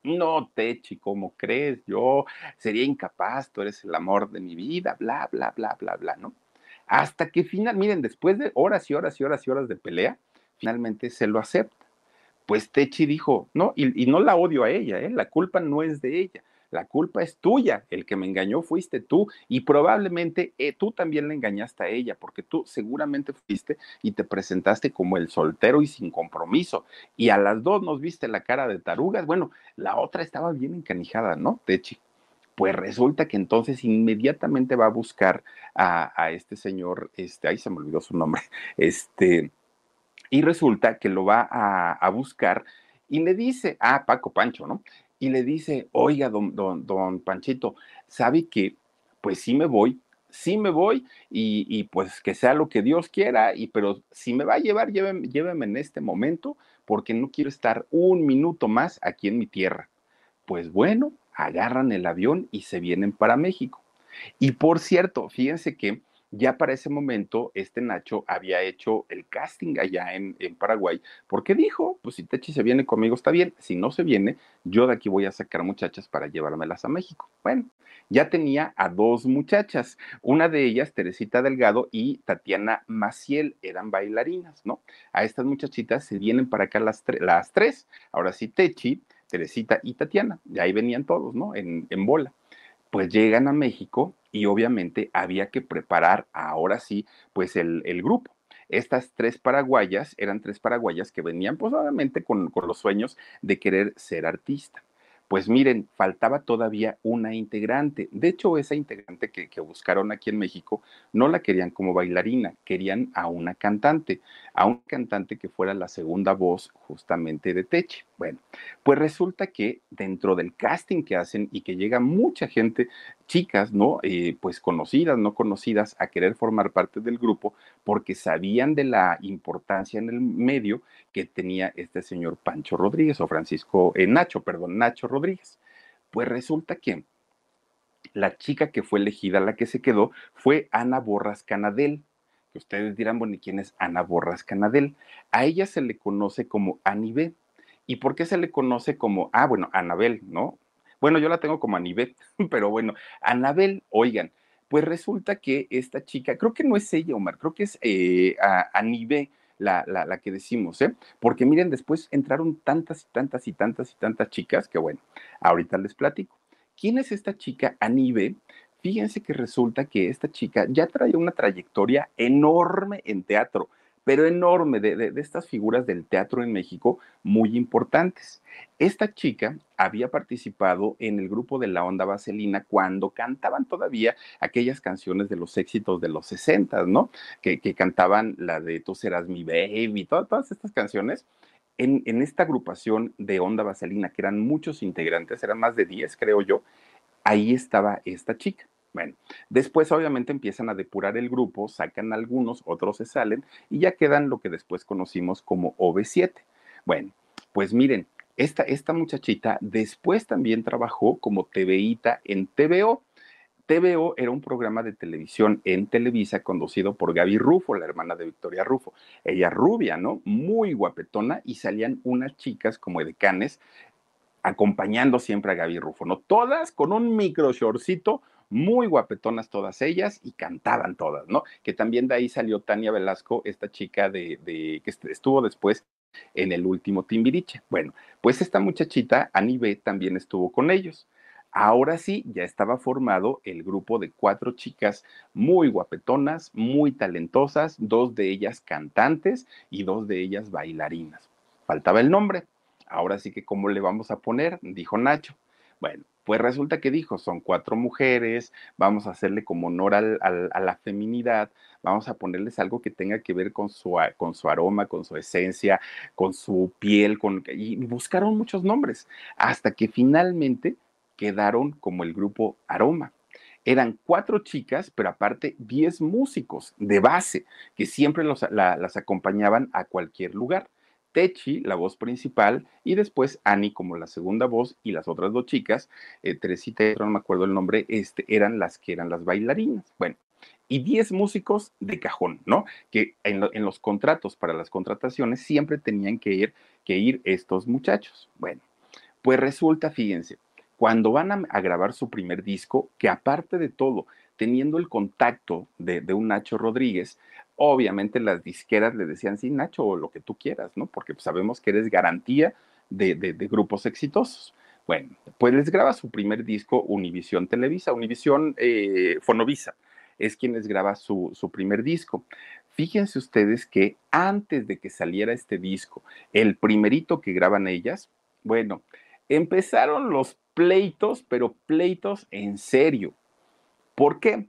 Speaker 1: No, Techi, ¿cómo crees? Yo sería incapaz, tú eres el amor de mi vida, bla, bla, bla, bla, bla, ¿no? Hasta que final, miren, después de horas y horas y horas y horas de pelea, finalmente se lo acepta. Pues Techi dijo, no, y, no la odio a ella, ¿eh? la culpa no es de ella, la culpa es tuya, el que me engañó fuiste tú y probablemente eh, tú también le engañaste a ella, porque tú seguramente fuiste y te presentaste como el soltero y sin compromiso y a las dos nos viste la cara de tarugas, bueno, la otra estaba bien encanijada, ¿no? Techi. Pues resulta que entonces inmediatamente va a buscar a, este señor, este, ahí se me olvidó su nombre, este, y resulta que lo va a, buscar y le dice, ah, Paco Pancho, ¿no? Y le dice, oiga, don, don, don Panchito, ¿sabe que pues sí me voy, sí me voy y, y, pues que sea lo que Dios quiera, y pero si me va a llevar, lléveme, lléveme en este momento porque no quiero estar un minuto más aquí en mi tierra. Pues bueno, agarran el avión y se vienen para México. Y por cierto, fíjense que ya para ese momento este Nacho había hecho el casting allá en, Paraguay, porque dijo, pues si Techi se viene conmigo está bien, si no se viene, yo de aquí voy a sacar muchachas para llevármelas a México. Bueno, ya tenía a dos muchachas, una de ellas, Teresita Delgado y Tatiana Maciel, eran bailarinas, ¿no? A estas muchachitas se vienen para acá las, las tres, ahora sí Techi, Teresita y Tatiana, y ahí venían todos, ¿no? En, en bola. Pues llegan a México y obviamente había que preparar ahora sí, pues el, el grupo. Estas tres paraguayas eran tres paraguayas que venían, pues obviamente con, con los sueños de querer ser artista. Pues miren, faltaba todavía una integrante. De hecho, esa integrante que, buscaron aquí en México no la querían como bailarina, querían a una cantante, a un cantante que fuera la segunda voz justamente de Teche. Bueno, pues resulta que dentro del casting que hacen y que llega mucha gente, chicas, ¿no? Eh, pues conocidas, no conocidas, a querer formar parte del grupo porque sabían de la importancia en el medio que tenía este señor Pancho Rodríguez o Francisco, eh, Nacho, perdón, Nacho Rodríguez. Pues resulta que la chica que fue elegida, la que se quedó, fue Ana Borras Canadel. Que ustedes dirán, bueno, ¿y quién es Ana Borras Canadel? A ella se le conoce como Anibet. ¿Y por qué se le conoce como, ah, bueno, Anabel, ¿no? Bueno, yo la tengo como Anibet, pero bueno, Anabel, oigan, pues resulta que esta chica, creo que no es ella, Omar, creo que es eh, Anibet, la, la, que decimos, ¿eh? Porque miren, después entraron tantas y tantas y tantas y tantas chicas que bueno, ahorita les platico. ¿Quién es esta chica Anibe? Fíjense que resulta que esta chica ya trae una trayectoria enorme en teatro pero enorme, de, estas figuras del teatro en México muy importantes. Esta chica había participado en el grupo de la Onda Vaselina cuando cantaban todavía aquellas canciones de los éxitos de los 60, ¿no? Que, cantaban la de Tú serás mi baby, todas, todas estas canciones. En, en, esta agrupación de Onda Vaselina, que eran muchos integrantes, eran más de 10, creo yo, ahí estaba esta chica. Bueno, después obviamente empiezan a depurar el grupo, sacan algunos, otros se salen y ya quedan lo que después conocimos como OV7. Bueno, pues miren, esta, esta muchachita después también trabajó como TVita en TVO. TVO era un programa de televisión en Televisa conducido por Gaby Rufo, la hermana de Victoria Rufo. Ella rubia, ¿no? Muy guapetona y salían unas chicas como edecanes acompañando siempre a Gaby Rufo, ¿no? Todas con un micro shortcito, muy guapetonas todas ellas y cantaban todas, ¿no? Que también de ahí salió Tania Velasco, esta chica de, que estuvo después en el último Timbiriche. Bueno, pues esta muchachita, Annie B, también estuvo con ellos. Ahora sí, ya estaba formado el grupo de cuatro chicas muy guapetonas, muy talentosas, dos de ellas cantantes y dos de ellas bailarinas. Faltaba el nombre. Ahora sí que, ¿cómo le vamos a poner? Dijo Nacho. Bueno, pues resulta que dijo, son cuatro mujeres, vamos a hacerle como honor a la feminidad, vamos a ponerles algo que tenga que ver con su, con su aroma, con su esencia, con su piel, con, y buscaron muchos nombres, hasta que finalmente quedaron como el grupo Aroma. Eran cuatro chicas, pero aparte diez músicos de base que siempre las acompañaban a cualquier lugar. Techi, la voz principal, y después Annie como la segunda voz, y las otras dos chicas, eh, Teresita, no me acuerdo el nombre, este, eran las que eran las bailarinas. Bueno, y diez músicos de cajón, ¿no? Que en, los contratos para las contrataciones siempre tenían que ir, que ir estos muchachos. Bueno, pues resulta, fíjense, cuando van a, grabar su primer disco, que aparte de todo, teniendo el contacto de, un Nacho Rodríguez, obviamente las disqueras le decían, sí, Nacho, lo que tú quieras, ¿no? Porque sabemos que eres garantía de, grupos exitosos. Bueno, pues les graba su primer disco Univisión Televisa, Univisión eh, Fonovisa, es quien les graba su, su primer disco. Fíjense ustedes que antes de que saliera este disco, el primerito que graban ellas, bueno, empezaron los pleitos, pero pleitos en serio. ¿Por qué?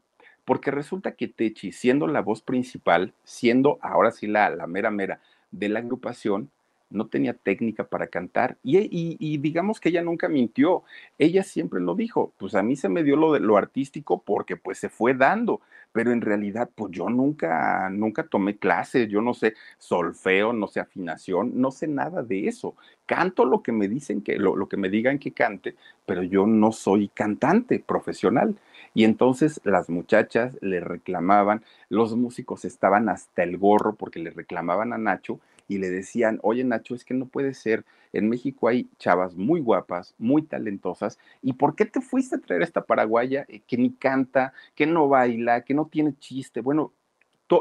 Speaker 1: Porque resulta que Techi, siendo la voz principal, siendo ahora sí la, la mera mera de la agrupación, no tenía técnica para cantar y, digamos que ella nunca mintió, ella siempre lo dijo, pues a mí se me dio lo lo artístico porque pues se fue dando, pero en realidad pues yo nunca, nunca tomé clases, yo no sé solfeo, no sé afinación, no sé nada de eso, canto lo que me dicen que, lo, lo que me digan que cante, pero yo no soy cantante profesional. Y entonces las muchachas le reclamaban, los músicos estaban hasta el gorro porque le reclamaban a Nacho y le decían, oye Nacho, es que no puede ser, en México hay chavas muy guapas, muy talentosas, ¿y por qué te fuiste a traer a esta paraguaya eh, que ni canta, que no baila, que no tiene chiste? Bueno,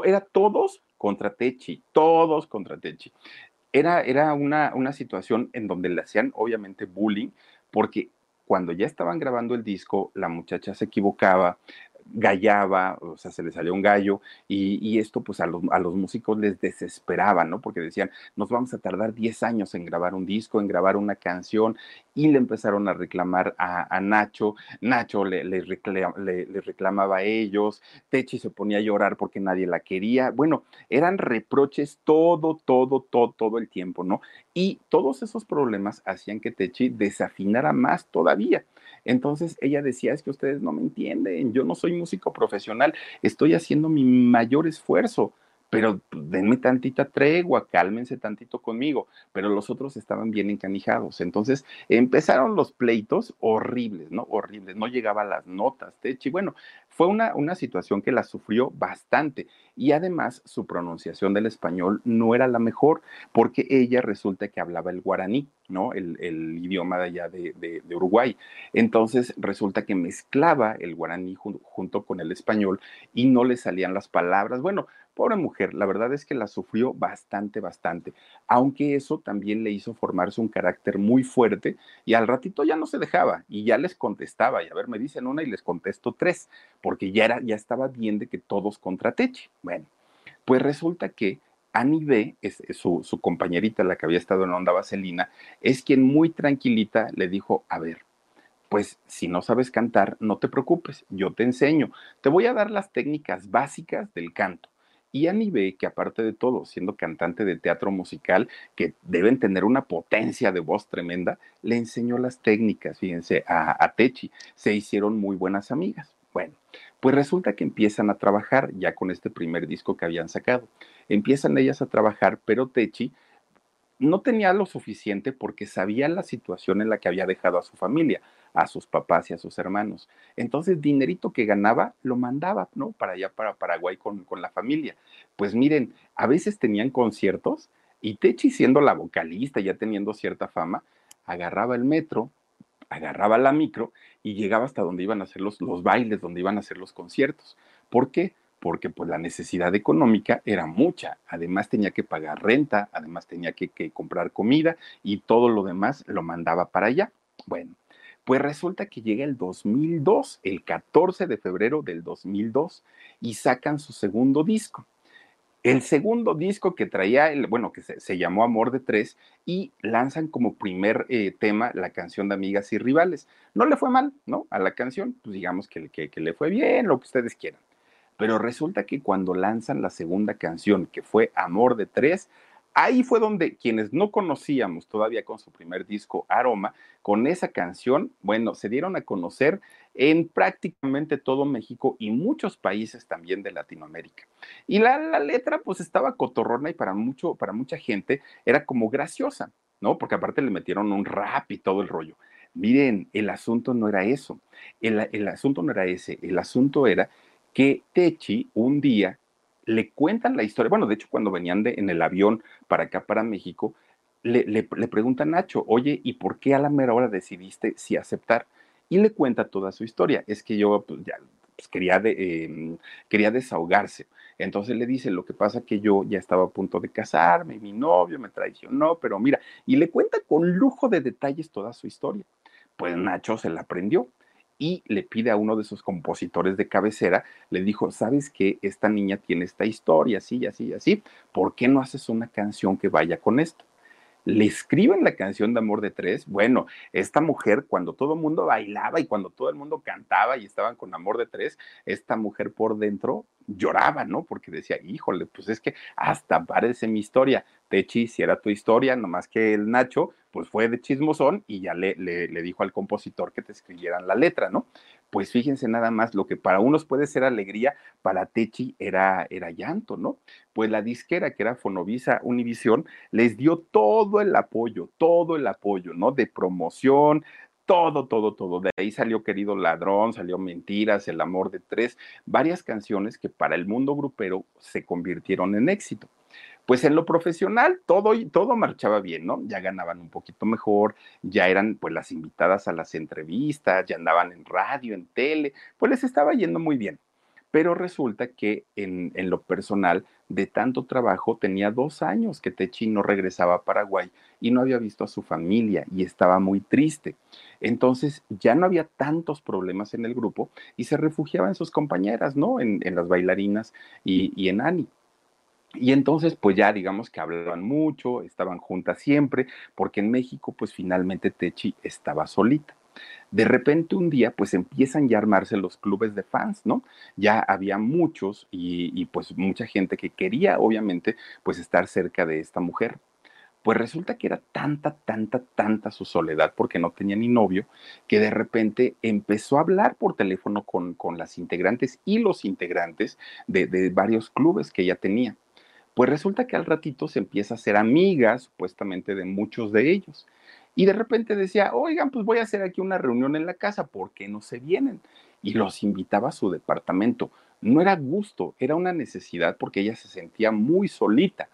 Speaker 1: era todos contra Techi, todos contra Techi. Era, era una, una situación en donde le hacían obviamente bullying, porque cuando ya estaban grabando el disco, la muchacha se equivocaba, gallaba, o sea, se le salió un gallo, y, esto pues a los, a los, músicos les desesperaba, ¿no? Porque decían, nos vamos a tardar 10 años en grabar un disco, en grabar una canción, y le empezaron a reclamar a, Nacho, Nacho le, le, reclamaba a ellos, Techi se ponía a llorar porque nadie la quería, bueno, eran reproches todo, todo, todo, todo el tiempo, ¿no? Y todos esos problemas hacían que Techi desafinara más todavía. Entonces ella decía, es que ustedes no me entienden, yo no soy músico profesional, estoy haciendo mi mayor esfuerzo pero pues, denme tantita tregua, cálmense tantito conmigo, pero los otros estaban bien encanijados. Entonces empezaron los pleitos horribles, ¿no? Horribles, no llegaba a las notas, Techi. Bueno, fue una, una situación que la sufrió bastante y además su pronunciación del español no era la mejor porque ella resulta que hablaba el guaraní, ¿no? El, idioma de allá de, Uruguay. Entonces resulta que mezclaba el guaraní junto con el español y no le salían las palabras. Bueno, Pobre mujer, la verdad es que la sufrió bastante, bastante, aunque eso también le hizo formarse un carácter muy fuerte y al ratito ya no se dejaba y ya les contestaba, y a ver, me dicen una y les contesto tres, porque ya, era, ya estaba bien de que todos contra Teche. Bueno, pues resulta que Annie B, es, su, su compañerita, la que había estado en Onda Vaselina, es quien muy tranquilita le dijo, a ver, pues si no sabes cantar, no te preocupes, yo te enseño. Te voy a dar las técnicas básicas del canto. Y Annie B, que aparte de todo, siendo cantante de teatro musical, que deben tener una potencia de voz tremenda, le enseñó las técnicas, fíjense, a, a Techi. Se hicieron muy buenas amigas. Bueno, pues resulta que empiezan a trabajar ya con este primer disco que habían sacado. Empiezan ellas a trabajar, pero Techi no tenía lo suficiente porque sabía la situación en la que había dejado a su familia. A sus papás y a sus hermanos. Entonces, dinerito que ganaba, lo mandaba, ¿no? Para allá, para Paraguay con, con la familia. Pues miren, a veces tenían conciertos y Techi siendo la vocalista, ya teniendo cierta fama, agarraba el metro, agarraba la micro y llegaba hasta donde iban a hacer los, los bailes, donde iban a hacer los conciertos. ¿Por qué? Porque pues la necesidad económica era mucha. Además tenía que pagar renta, además tenía que, que comprar comida y todo lo demás lo mandaba para allá. Bueno, pues resulta que llega el 2002, el 14 de febrero del 2002, y sacan su segundo disco. El segundo disco que traía, el, bueno, que se, llamó Amor de Tres, y lanzan como primer eh, tema la canción de Amigas y Rivales. No le fue mal, ¿no? A la canción, pues digamos que, que, que le fue bien, lo que ustedes quieran. Pero resulta que cuando lanzan la segunda canción, que fue Amor de Tres, ahí fue donde quienes no conocíamos todavía con su primer disco Aroma, con esa canción, bueno, se dieron a conocer en prácticamente todo México y muchos países también de Latinoamérica. Y la, letra pues estaba cotorrona y para, mucho, para mucha gente era como graciosa, ¿no? Porque aparte le metieron un rap y todo el rollo. Miren, el asunto no era eso, el, el asunto no era ese, el asunto era que Techi un día le cuentan la historia, bueno, de hecho cuando venían de, en el avión para acá, para México, le, le, le pregunta a Nacho, oye, ¿y por qué a la mera hora decidiste si aceptar? Y le cuenta toda su historia. Es que yo pues, ya pues, quería, eh, quería desahogarse. Entonces le dice, lo que pasa que yo ya estaba a punto de casarme, mi novio me traicionó, pero mira, y le cuenta con lujo de detalles toda su historia. Pues Nacho se la aprendió y le pide a uno de sus compositores de cabecera, le dijo, ¿sabes que esta niña tiene esta historia, así, así, así? ¿Por qué no haces una canción que vaya con esto? Le escriben la canción de Amor de Tres. Bueno, esta mujer, cuando todo el mundo bailaba y cuando todo el mundo cantaba y estaban con Amor de Tres, esta mujer por dentro lloraba, ¿no? Porque decía, híjole, pues es que hasta parece mi historia. Techi, si era tu historia, nomás que el Nacho, pues fue de chismosón y ya le, le, dijo al compositor que te escribieran la letra, ¿no? Pues fíjense nada más, lo que para unos puede ser alegría, para Techi era, era llanto, ¿no? Pues la disquera, que era Fonovisa Univisión, les dio todo el apoyo, todo el apoyo, ¿no? De promoción, todo, todo, todo. De ahí salió Querido Ladrón, salió Mentiras, El Amor de Tres, varias canciones que para el mundo grupero se convirtieron en éxito. Pues en lo profesional todo, todo marchaba bien, ¿no? Ya ganaban un poquito mejor, ya eran pues las invitadas a las entrevistas, ya andaban en radio, en tele, pues les estaba yendo muy bien. Pero resulta que en, en, lo personal, de tanto trabajo, tenía dos años que Techi no regresaba a Paraguay y no había visto a su familia y estaba muy triste. Entonces ya no había tantos problemas en el grupo y se refugiaba en sus compañeras, ¿no? En, en las bailarinas y, y en Ani. Y entonces, pues ya digamos que hablaban mucho, estaban juntas siempre, porque en México, pues finalmente Techi estaba solita. De repente un día, pues empiezan ya a armarse los clubes de fans, ¿no? Ya había muchos y, pues mucha gente que quería, obviamente, pues estar cerca de esta mujer. Pues resulta que era tanta, tanta, tanta su soledad porque no tenía ni novio, que de repente empezó a hablar por teléfono con, con las integrantes y los integrantes de, de varios clubes que ella tenía. Pues resulta que al ratito se empieza a ser amiga, supuestamente, de muchos de ellos. Y de repente decía, oigan, pues voy a hacer aquí una reunión en la casa, ¿por qué no se vienen? Y los invitaba a su departamento. No era gusto, era una necesidad porque ella se sentía muy solita.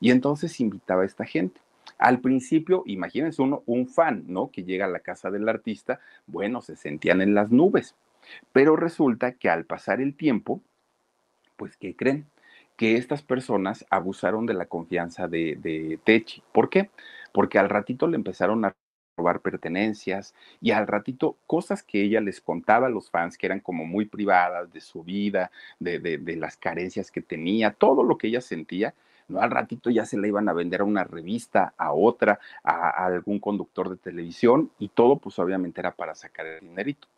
Speaker 1: Y entonces invitaba a esta gente. Al principio, imagínense uno, un fan, ¿no? Que llega a la casa del artista, bueno, se sentían en las nubes. Pero resulta que al pasar el tiempo, pues, ¿qué creen? Que estas personas abusaron de la confianza de, de Techi. ¿Por qué? Porque al ratito le empezaron a robar pertenencias y al ratito cosas que ella les contaba a los fans que eran como muy privadas de su vida, de, de, las carencias que tenía, todo lo que ella sentía, ¿no? Al ratito ya se la iban a vender a una revista, a otra, a, a, algún conductor de televisión y todo pues obviamente era para sacar el dinerito.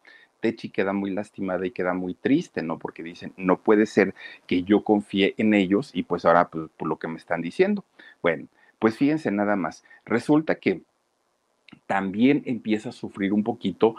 Speaker 1: Techi queda muy lastimada y queda muy triste, ¿no? Porque dicen, no puede ser que yo confíe en ellos y pues ahora pues, por lo que me están diciendo. Bueno, pues fíjense nada más, resulta que también empieza a sufrir un poquito,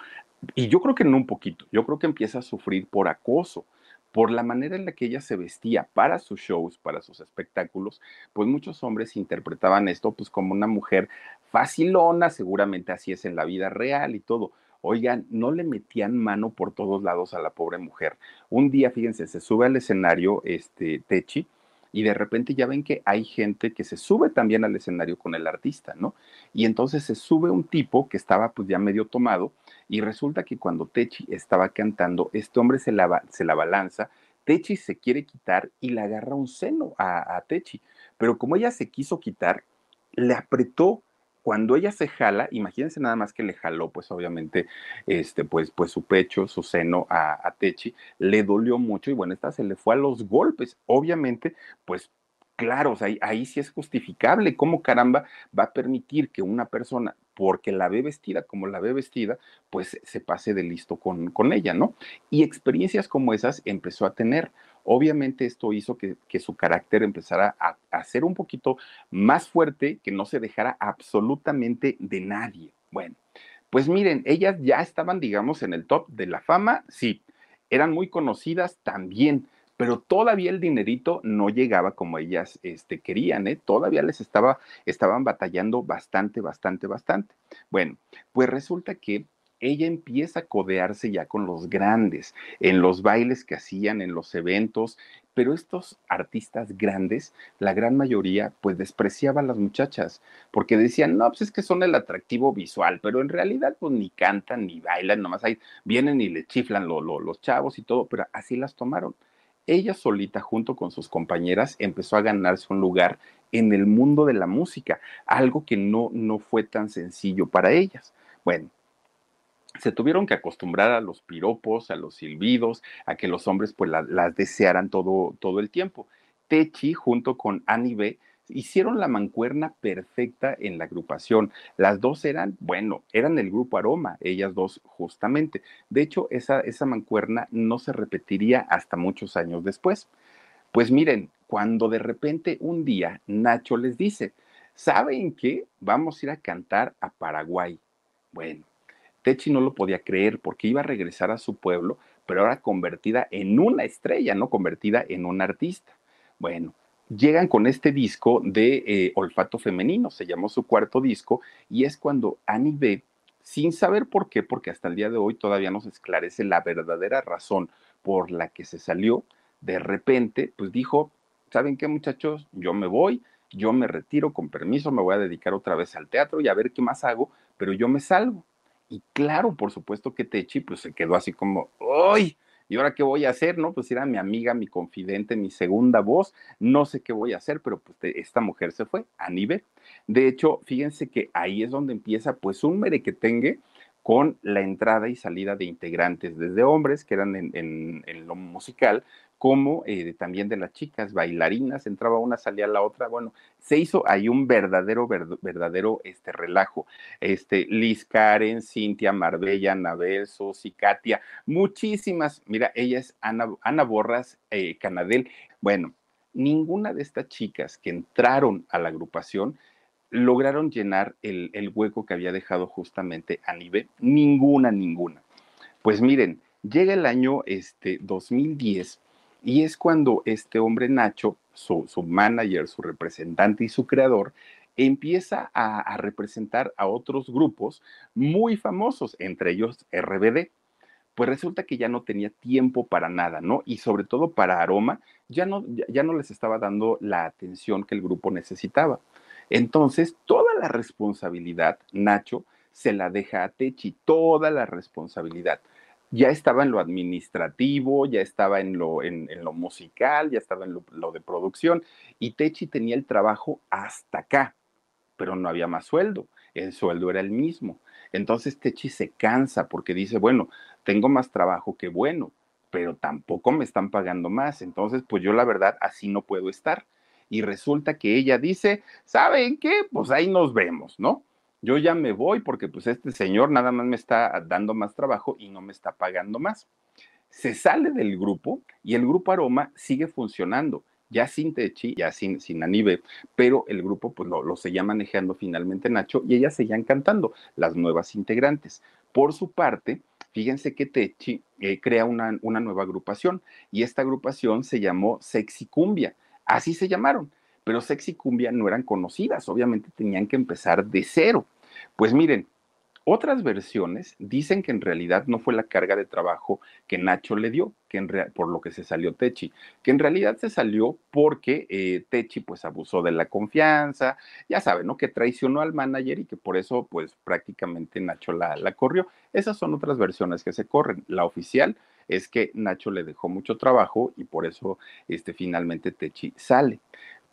Speaker 1: y yo creo que no un poquito, yo creo que empieza a sufrir por acoso, por la manera en la que ella se vestía para sus shows, para sus espectáculos, pues muchos hombres interpretaban esto pues como una mujer facilona, seguramente así es en la vida real y todo. Oigan, no le metían mano por todos lados a la pobre mujer. Un día, fíjense, se sube al escenario este Techi y de repente ya ven que hay gente que se sube también al escenario con el artista, ¿no? Y entonces se sube un tipo que estaba pues ya medio tomado y resulta que cuando Techi estaba cantando, este hombre se la, se la balanza, Techi se quiere quitar y le agarra un seno a, a Techi, pero como ella se quiso quitar, le apretó cuando ella se jala, imagínense nada más que le jaló, pues obviamente, este, pues, pues su pecho, su seno a, a Techi, le dolió mucho y bueno, esta se le fue a los golpes. Obviamente, pues claro, o sea, ahí, ahí, sí es justificable. ¿Cómo caramba va a permitir que una persona, porque la ve vestida como la ve vestida, pues se pase de listo con, con ella, ¿no? Y experiencias como esas empezó a tener. Obviamente esto hizo que, su carácter empezara a, ser un poquito más fuerte, que no se dejara absolutamente de nadie. Bueno, pues miren, ellas ya estaban, digamos, en el top de la fama, sí, eran muy conocidas también, pero todavía el dinerito no llegaba como ellas este, querían, ¿eh? Todavía les estaba, estaban batallando bastante, bastante, bastante. Bueno, pues resulta que ella empieza a codearse ya con los grandes, en los bailes que hacían, en los eventos, pero estos artistas grandes, la gran mayoría, pues despreciaban a las muchachas, porque decían, no, pues es que son el atractivo visual, pero en realidad pues ni cantan ni bailan, nomás ahí vienen y le chiflan los chavos y todo, pero así las tomaron. Ella solita, junto con sus compañeras, empezó a ganarse un lugar en el mundo de la música, algo que no, no fue tan sencillo para ellas. Bueno, se tuvieron que acostumbrar a los piropos, a los silbidos, a que los hombres pues las desearan todo, todo el tiempo. Techi junto con Annie hicieron la mancuerna perfecta en la agrupación. Las dos eran, bueno, eran el grupo Aroma, ellas dos justamente. De hecho, esa, esa mancuerna no se repetiría hasta muchos años después. Pues miren, cuando de repente un día Nacho les dice, ¿saben qué? Vamos a ir a cantar a Paraguay. Bueno, Techi no lo podía creer porque iba a regresar a su pueblo, pero ahora convertida en una estrella, no convertida en un artista. Bueno, llegan con este disco de eh, olfato femenino, se llamó su cuarto disco, y es cuando Annie B, sin saber por qué, porque hasta el día de hoy todavía no se esclarece la verdadera razón por la que se salió, de repente, pues dijo, ¿saben qué muchachos? Yo me voy, yo me retiro con permiso, me voy a dedicar otra vez al teatro y a ver qué más hago, pero yo me salgo. Y claro, por supuesto que Techi pues se quedó así como, ¡ay! ¿Y ahora qué voy a hacer? No, pues era mi amiga, mi confidente, mi segunda voz, no sé qué voy a hacer, pero pues esta mujer se fue a nivel. De hecho, fíjense que ahí es donde empieza pues un merequetengue con la entrada y salida de integrantes, desde hombres que eran en, en lo musical, como eh, también de las chicas bailarinas, entraba una, salía la otra, bueno, se hizo ahí un verdadero, verdadero este relajo. Este, Liz Karen, Cintia, Marbella, Anabel, Sosi, Katia, muchísimas, mira, ella es Ana, Ana Borras, eh, Canadel. Bueno, ninguna de estas chicas que entraron a la agrupación lograron llenar el, el hueco que había dejado justamente Anibe, ninguna, ninguna. Pues miren, llega el año este, 2010 y es cuando este hombre Nacho, su, manager, su representante y su creador, empieza a, representar a otros grupos muy famosos, entre ellos RBD. Pues resulta que ya no tenía tiempo para nada, ¿no? Y sobre todo para Aroma, ya no, les estaba dando la atención que el grupo necesitaba. Entonces, toda la responsabilidad, Nacho, se la deja a Techi, toda la responsabilidad ya estaba en lo administrativo, ya estaba en lo, en, lo musical, ya estaba en lo, de producción y Techi tenía el trabajo hasta acá, pero no había más sueldo, el sueldo era el mismo. Entonces Techi se cansa porque dice, bueno, tengo más trabajo que bueno, pero tampoco me están pagando más, entonces pues yo la verdad así no puedo estar. Y resulta que ella dice, ¿saben qué? Pues ahí nos vemos, ¿no? Yo ya me voy porque pues este señor nada más me está dando más trabajo y no me está pagando más. Se sale del grupo y el grupo Aroma sigue funcionando, ya sin Techi, ya sin, sin Anibe, pero el grupo pues lo, lo seguía manejando finalmente Nacho y ellas seguían cantando, las nuevas integrantes. Por su parte, fíjense que Techi eh, crea una, una nueva agrupación y esta agrupación se llamó Sexy Cumbia, así se llamaron pero Sexy Cumbia no eran conocidas, obviamente tenían que empezar de cero. Pues miren, Otras versiones dicen que en realidad no fue la carga de trabajo que Nacho le dio, que en por lo que se salió Techi, que en realidad se salió porque eh, Techi pues abusó de la confianza, ya saben, ¿no? Que traicionó al manager y que por eso pues prácticamente Nacho la, la corrió. Esas son otras versiones que se corren. La oficial es que Nacho le dejó mucho trabajo y por eso este, finalmente Techi sale.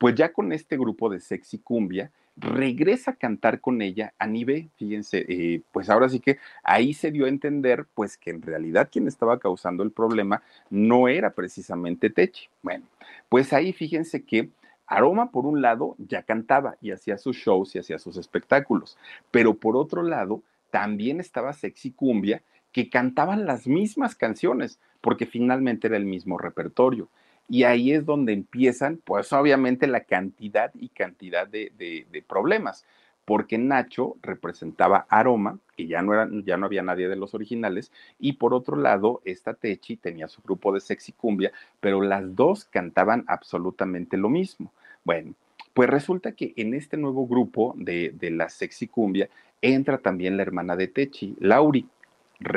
Speaker 1: Pues ya con este grupo de sexy cumbia, regresa a cantar con ella a nivel, fíjense, eh, pues ahora sí que ahí se dio a entender pues que en realidad quien estaba causando el problema no era precisamente Techi. Bueno, pues ahí fíjense que Aroma por un lado ya cantaba y hacía sus shows y hacía sus espectáculos, pero por otro lado también estaba Sexy Cumbia que cantaban las mismas canciones porque finalmente era el mismo repertorio. Y ahí es donde empiezan, pues obviamente, la cantidad y cantidad de, problemas, porque Nacho representaba Aroma, que ya no, era, ya no había nadie de los originales, y por otro lado, esta Techi tenía su grupo de sexy cumbia, pero las dos cantaban absolutamente lo mismo. Bueno, pues resulta que en este nuevo grupo de, la sexy cumbia entra también la hermana de Techi, Lauri,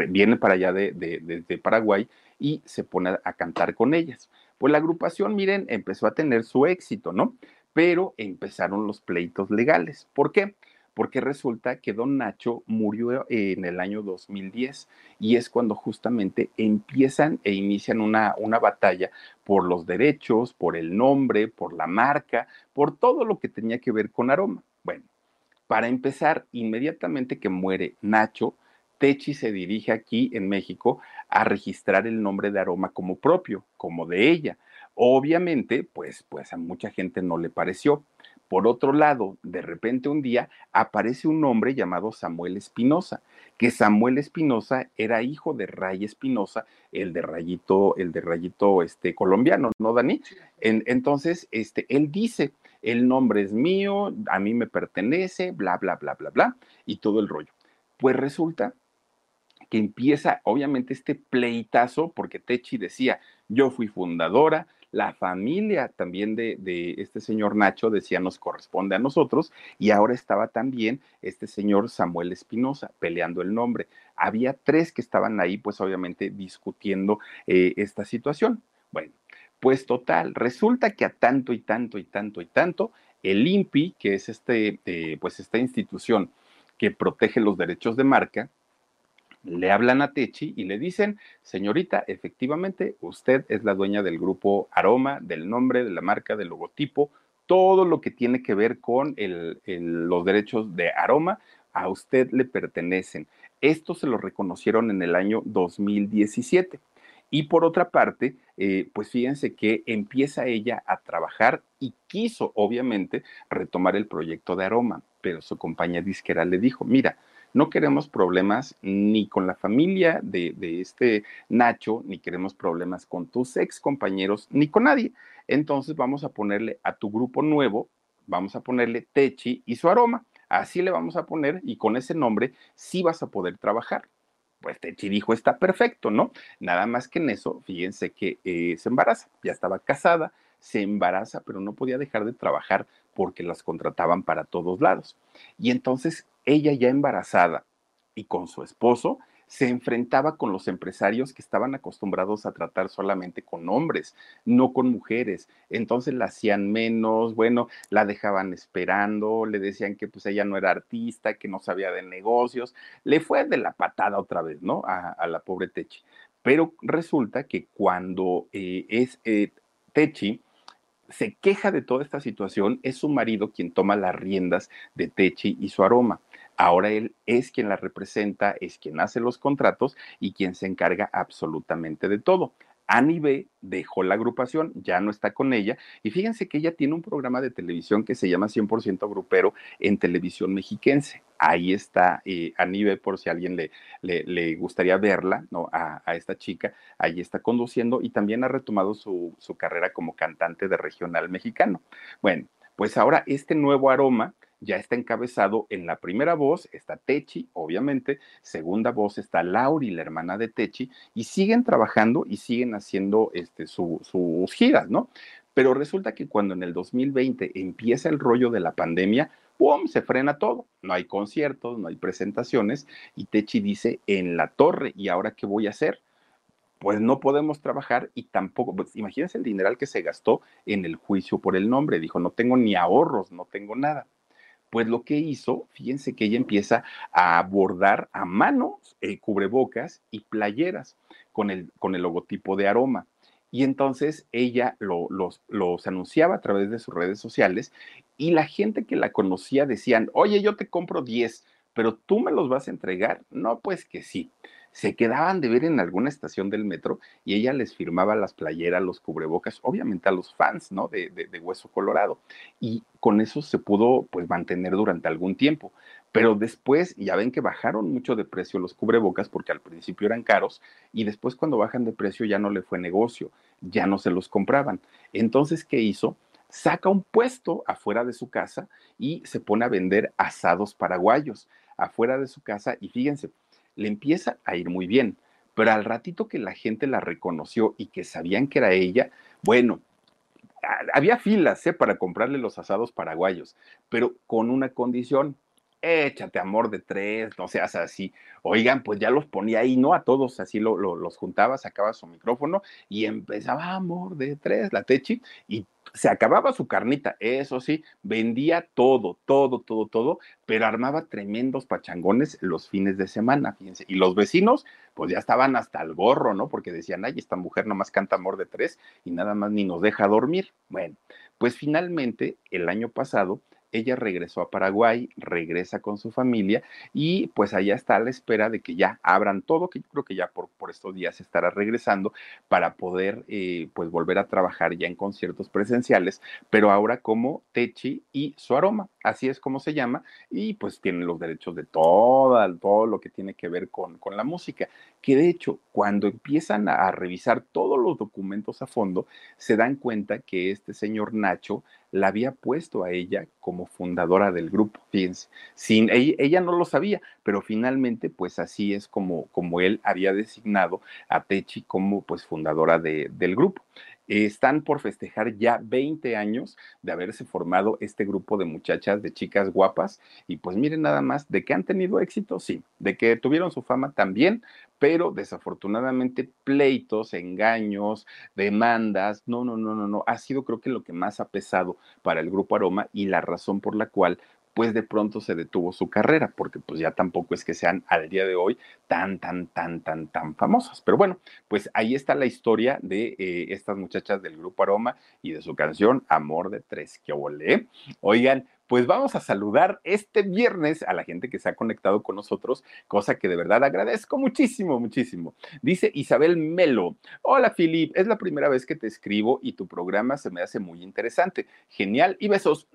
Speaker 1: viene para allá de, de Paraguay y se pone a cantar con ellas. Pues la agrupación, miren, empezó a tener su éxito, ¿no? Pero empezaron los pleitos legales. ¿Por qué? Porque resulta que don Nacho murió en el año 2010 y es cuando justamente empiezan e inician una, una batalla por los derechos, por el nombre, por la marca, por todo lo que tenía que ver con aroma. Bueno, para empezar, inmediatamente que muere Nacho, Techi se dirige aquí en México a registrar el nombre de Aroma como propio, como de ella. Obviamente, pues, pues a mucha gente no le pareció. Por otro lado, de repente un día aparece un hombre llamado Samuel Espinosa, que Samuel Espinosa era hijo de Ray Espinosa, el de Rayito, el de Rayito este, colombiano, ¿no, Dani? entonces, este, él dice, el nombre es mío, a mí me pertenece, bla, bla, bla, bla, bla, y todo el rollo. Pues resulta que empieza obviamente este pleitazo, porque Techi decía, yo fui fundadora, la familia también de, este señor Nacho decía nos corresponde a nosotros y ahora estaba también este señor Samuel Espinosa peleando el nombre. Había tres que estaban ahí pues obviamente discutiendo eh, esta situación. Bueno, pues total, resulta que a tanto y tanto y tanto y tanto, el INPI, que es este, eh, pues esta institución que protege los derechos de marca, le hablan a Techi y le dicen, señorita, efectivamente, usted es la dueña del grupo Aroma, del nombre, de la marca, del logotipo, todo lo que tiene que ver con los derechos de Aroma, a usted le pertenecen. Esto se lo reconocieron en el año 2017. Y por otra parte, eh, pues fíjense que empieza ella a trabajar y quiso, obviamente, retomar el proyecto de Aroma, pero su compañía disquera le dijo, mira, no queremos problemas ni con la familia de, este Nacho, ni queremos problemas con tus ex compañeros, ni con nadie. Entonces vamos a ponerle a tu grupo nuevo, vamos a ponerle Techi y su aroma. Así le vamos a poner y con ese nombre sí vas a poder trabajar. Pues Techi dijo, está perfecto, ¿no? Nada más que en eso, fíjense que eh, se embaraza, ya estaba casada, se embaraza, pero no podía dejar de trabajar porque las contrataban para todos lados. Y entonces ella ya embarazada y con su esposo, se enfrentaba con los empresarios que estaban acostumbrados a tratar solamente con hombres, no con mujeres. Entonces la hacían menos, bueno, la dejaban esperando, le decían que pues ella no era artista, que no sabía de negocios. Le fue de la patada otra vez, ¿no? A, la pobre Techi. Pero resulta que cuando eh, es eh, Techi, se queja de toda esta situación, es su marido quien toma las riendas de Techi y su aroma. Ahora él es quien la representa, es quien hace los contratos y quien se encarga absolutamente de todo. Annie dejó la agrupación, ya no está con ella, y fíjense que ella tiene un programa de televisión que se llama 100% Grupero en televisión mexiquense. Ahí está eh, por si a alguien le, le, gustaría verla, ¿no? A, esta chica, ahí está conduciendo y también ha retomado su, su carrera como cantante de regional mexicano. Bueno, pues ahora este nuevo aroma ya está encabezado en la primera voz, está Techi, obviamente, segunda voz está Lauri, la hermana de Techi, y siguen trabajando y siguen haciendo este, sus giras, ¿no? Pero resulta que cuando en el 2020 empieza el rollo de la pandemia, ¡pum! Se frena todo. No hay conciertos, no hay presentaciones. Y Techi dice, en la torre, ¿y ahora qué voy a hacer? Pues no podemos trabajar y tampoco, pues imagínense el dineral que se gastó en el juicio por el nombre. Dijo, no tengo ni ahorros, no tengo nada. Pues lo que hizo, fíjense que ella empieza a bordar a mano eh, cubrebocas y playeras con el, con el logotipo de aroma. Y entonces ella los, los anunciaba a través de sus redes sociales y la gente que la conocía decían, oye, yo te compro 10, pero tú me los vas a entregar. No, pues que sí se quedaban de ver en alguna estación del metro y ella les firmaba las playeras, los cubrebocas, obviamente a los fans, ¿no? De, de, Hueso Colorado. Y con eso se pudo, pues, mantener durante algún tiempo. Pero después, ya ven que bajaron mucho de precio los cubrebocas porque al principio eran caros y después cuando bajan de precio ya no le fue negocio, ya no se los compraban. Entonces, ¿qué hizo? Saca un puesto afuera de su casa y se pone a vender asados paraguayos afuera de su casa y fíjense, le empieza a ir muy bien. Pero al ratito que la gente la reconoció y que sabían que era ella, bueno, había filas ¿eh? para comprarle los asados paraguayos, pero con una condición, échate amor de tres, no seas así. Oigan, pues ya los ponía ahí, ¿no? A todos así los juntaba, sacaba su micrófono y empezaba amor de tres, la techi, y se acababa su carnita, eso sí, vendía todo, todo, todo, todo, pero armaba tremendos pachangones los fines de semana, fíjense. Y los vecinos, pues ya estaban hasta el gorro, ¿no? Porque decían, ay, esta mujer nomás canta amor de tres y nada más ni nos deja dormir. Bueno, pues finalmente, el año pasado, ella regresó a Paraguay, regresa con su familia y pues allá está a la espera de que ya abran todo, que yo creo que ya por, por estos días estará regresando para poder eh, pues volver a trabajar ya en conciertos presenciales, pero ahora como Techi y su aroma, así es como se llama, y pues tienen los derechos de todo, todo lo que tiene que ver con, con la música, que de hecho cuando empiezan a revisar todos los documentos a fondo, se dan cuenta que este señor Nacho la había puesto a ella como fundadora del grupo, fíjense, sin, ella, no lo sabía, pero finalmente pues así es como, como él había designado a Techi como pues fundadora de, del grupo están por festejar ya 20 años de haberse formado este grupo de muchachas, de chicas guapas. Y pues miren nada más, de que han tenido éxito, sí, de que tuvieron su fama también, pero desafortunadamente pleitos, engaños, demandas, no, no, no, no, no, ha sido creo que lo que más ha pesado para el grupo Aroma y la razón por la cual pues de pronto se detuvo su carrera, porque pues ya tampoco es que sean al día de hoy tan, tan, tan, tan, tan famosas. Pero bueno, pues ahí está la historia de eh, estas muchachas del grupo Aroma y de su canción Amor de Tres, que volé. Oigan, pues vamos a saludar este viernes a la gente que se ha conectado con nosotros, cosa que de verdad agradezco muchísimo, muchísimo. Dice Isabel Melo, hola Filip, es la primera vez que te escribo y tu programa se me hace muy interesante. Genial y besos.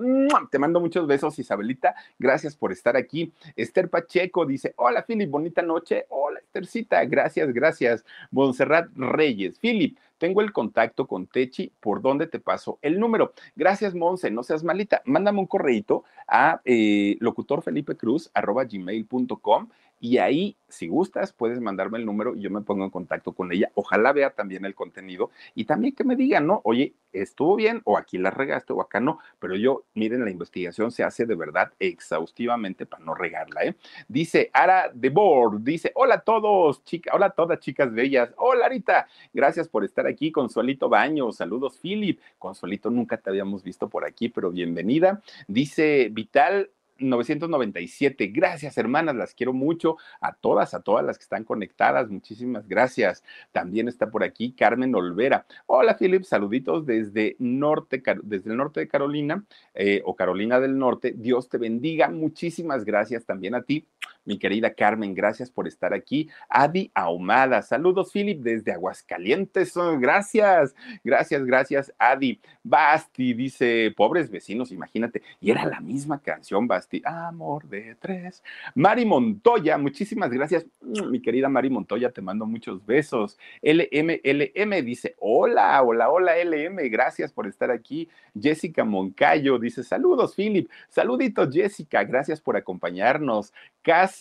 Speaker 1: Te mando muchos besos, Isabelita. Gracias por estar aquí. Esther Pacheco dice, hola Filip, bonita noche. Hola Esthercita, gracias, gracias. Montserrat Reyes, Filip, tengo el contacto con Techi, ¿por dónde te paso el número? Gracias, Monse, no seas malita. Mándame un correito a eh, locutorfelipe.cruz@gmail.com y ahí, si gustas, puedes mandarme el número y yo me pongo en contacto con ella. Ojalá vea también el contenido y también que me diga, ¿no? Oye, estuvo bien o aquí la regaste o acá no. Pero yo, miren, la investigación se hace de verdad exhaustivamente para no regarla, ¿eh? Dice Ara de Board, dice, hola a todos, chicas, hola a todas chicas bellas. Hola, Arita, gracias por estar aquí. Consuelito Baño, saludos, Philip. Consuelito, nunca te habíamos visto por aquí, pero bienvenida. Dice Vital 997. Gracias, hermanas, las quiero mucho. A todas, a todas las que están conectadas, muchísimas gracias. También está por aquí Carmen Olvera. Hola, Philip, saluditos desde, norte, desde el norte de Carolina eh, o Carolina del Norte. Dios te bendiga. Muchísimas gracias también a ti mi querida Carmen, gracias por estar aquí. Adi Ahumada, saludos, Philip, desde Aguascalientes. Oh, gracias, gracias, gracias, Adi. Basti dice, pobres vecinos, imagínate. Y era la misma canción, Basti. Amor de tres. Mari Montoya, muchísimas gracias. Mi querida Mari Montoya, te mando muchos besos. LMLM dice, hola, hola, hola, LM, gracias por estar aquí. Jessica Moncayo dice, saludos, Philip. Saluditos, Jessica, gracias por acompañarnos.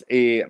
Speaker 1: Eh,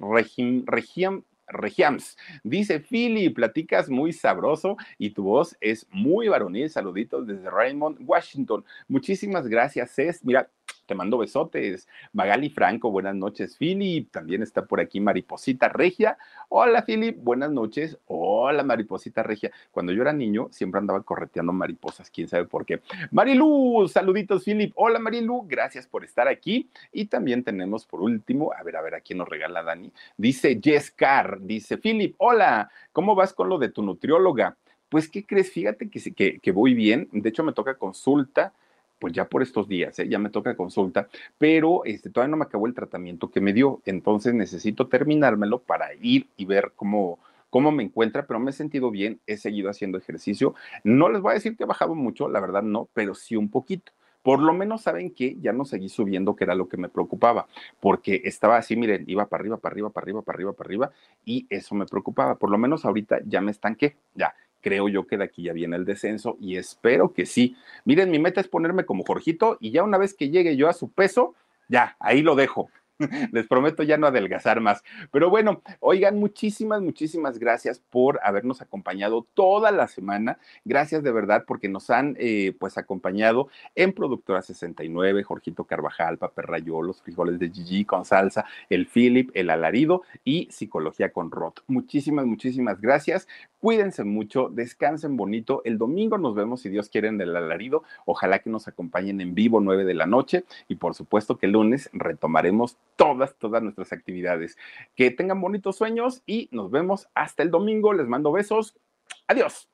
Speaker 1: Regiams. Dice Philly, platicas muy sabroso y tu voz es muy varonil. Saluditos desde Raymond, Washington. Muchísimas gracias, es Mira, te mando besotes. Magali Franco, buenas noches. Philip, también está por aquí Mariposita Regia. Hola, Philip, buenas noches. Hola, Mariposita Regia. Cuando yo era niño, siempre andaba correteando mariposas, quién sabe por qué. Marilu, saluditos, Philip. Hola, Marilu, gracias por estar aquí. Y también tenemos por último, a ver, a ver, a quién nos regala Dani. Dice Jess Carr, dice Philip, hola, ¿cómo vas con lo de tu nutrióloga? Pues, ¿qué crees? Fíjate que, que, que voy bien. De hecho, me toca consulta pues ya por estos días, ¿eh? ya me toca consulta, pero este, todavía no me acabó el tratamiento que me dio, entonces necesito terminármelo para ir y ver cómo, cómo me encuentra, pero me he sentido bien, he seguido haciendo ejercicio. No les voy a decir que he bajado mucho, la verdad no, pero sí un poquito. Por lo menos saben que ya no seguí subiendo, que era lo que me preocupaba, porque estaba así, miren, iba para arriba, para arriba, para arriba, para arriba, para arriba, y eso me preocupaba. Por lo menos ahorita ya me estanqué, ya, creo yo que de aquí ya viene el descenso y espero que sí. Miren, mi meta es ponerme como Jorgito y ya una vez que llegue yo a su peso, ya, ahí lo dejo. Les prometo ya no adelgazar más. Pero bueno, oigan, muchísimas, muchísimas gracias por habernos acompañado toda la semana. Gracias de verdad porque nos han eh, pues acompañado en Productora 69, Jorgito Carvajal, Paper Rayo, los frijoles de Gigi con salsa, el Philip, el alarido y Psicología con Rot. Muchísimas, muchísimas gracias. Cuídense mucho, descansen bonito. El domingo nos vemos, si Dios quiere, en el alarido. Ojalá que nos acompañen en vivo 9 de la noche y por supuesto que el lunes retomaremos todas, todas nuestras actividades. Que tengan bonitos sueños y nos vemos hasta el domingo. Les mando besos. Adiós.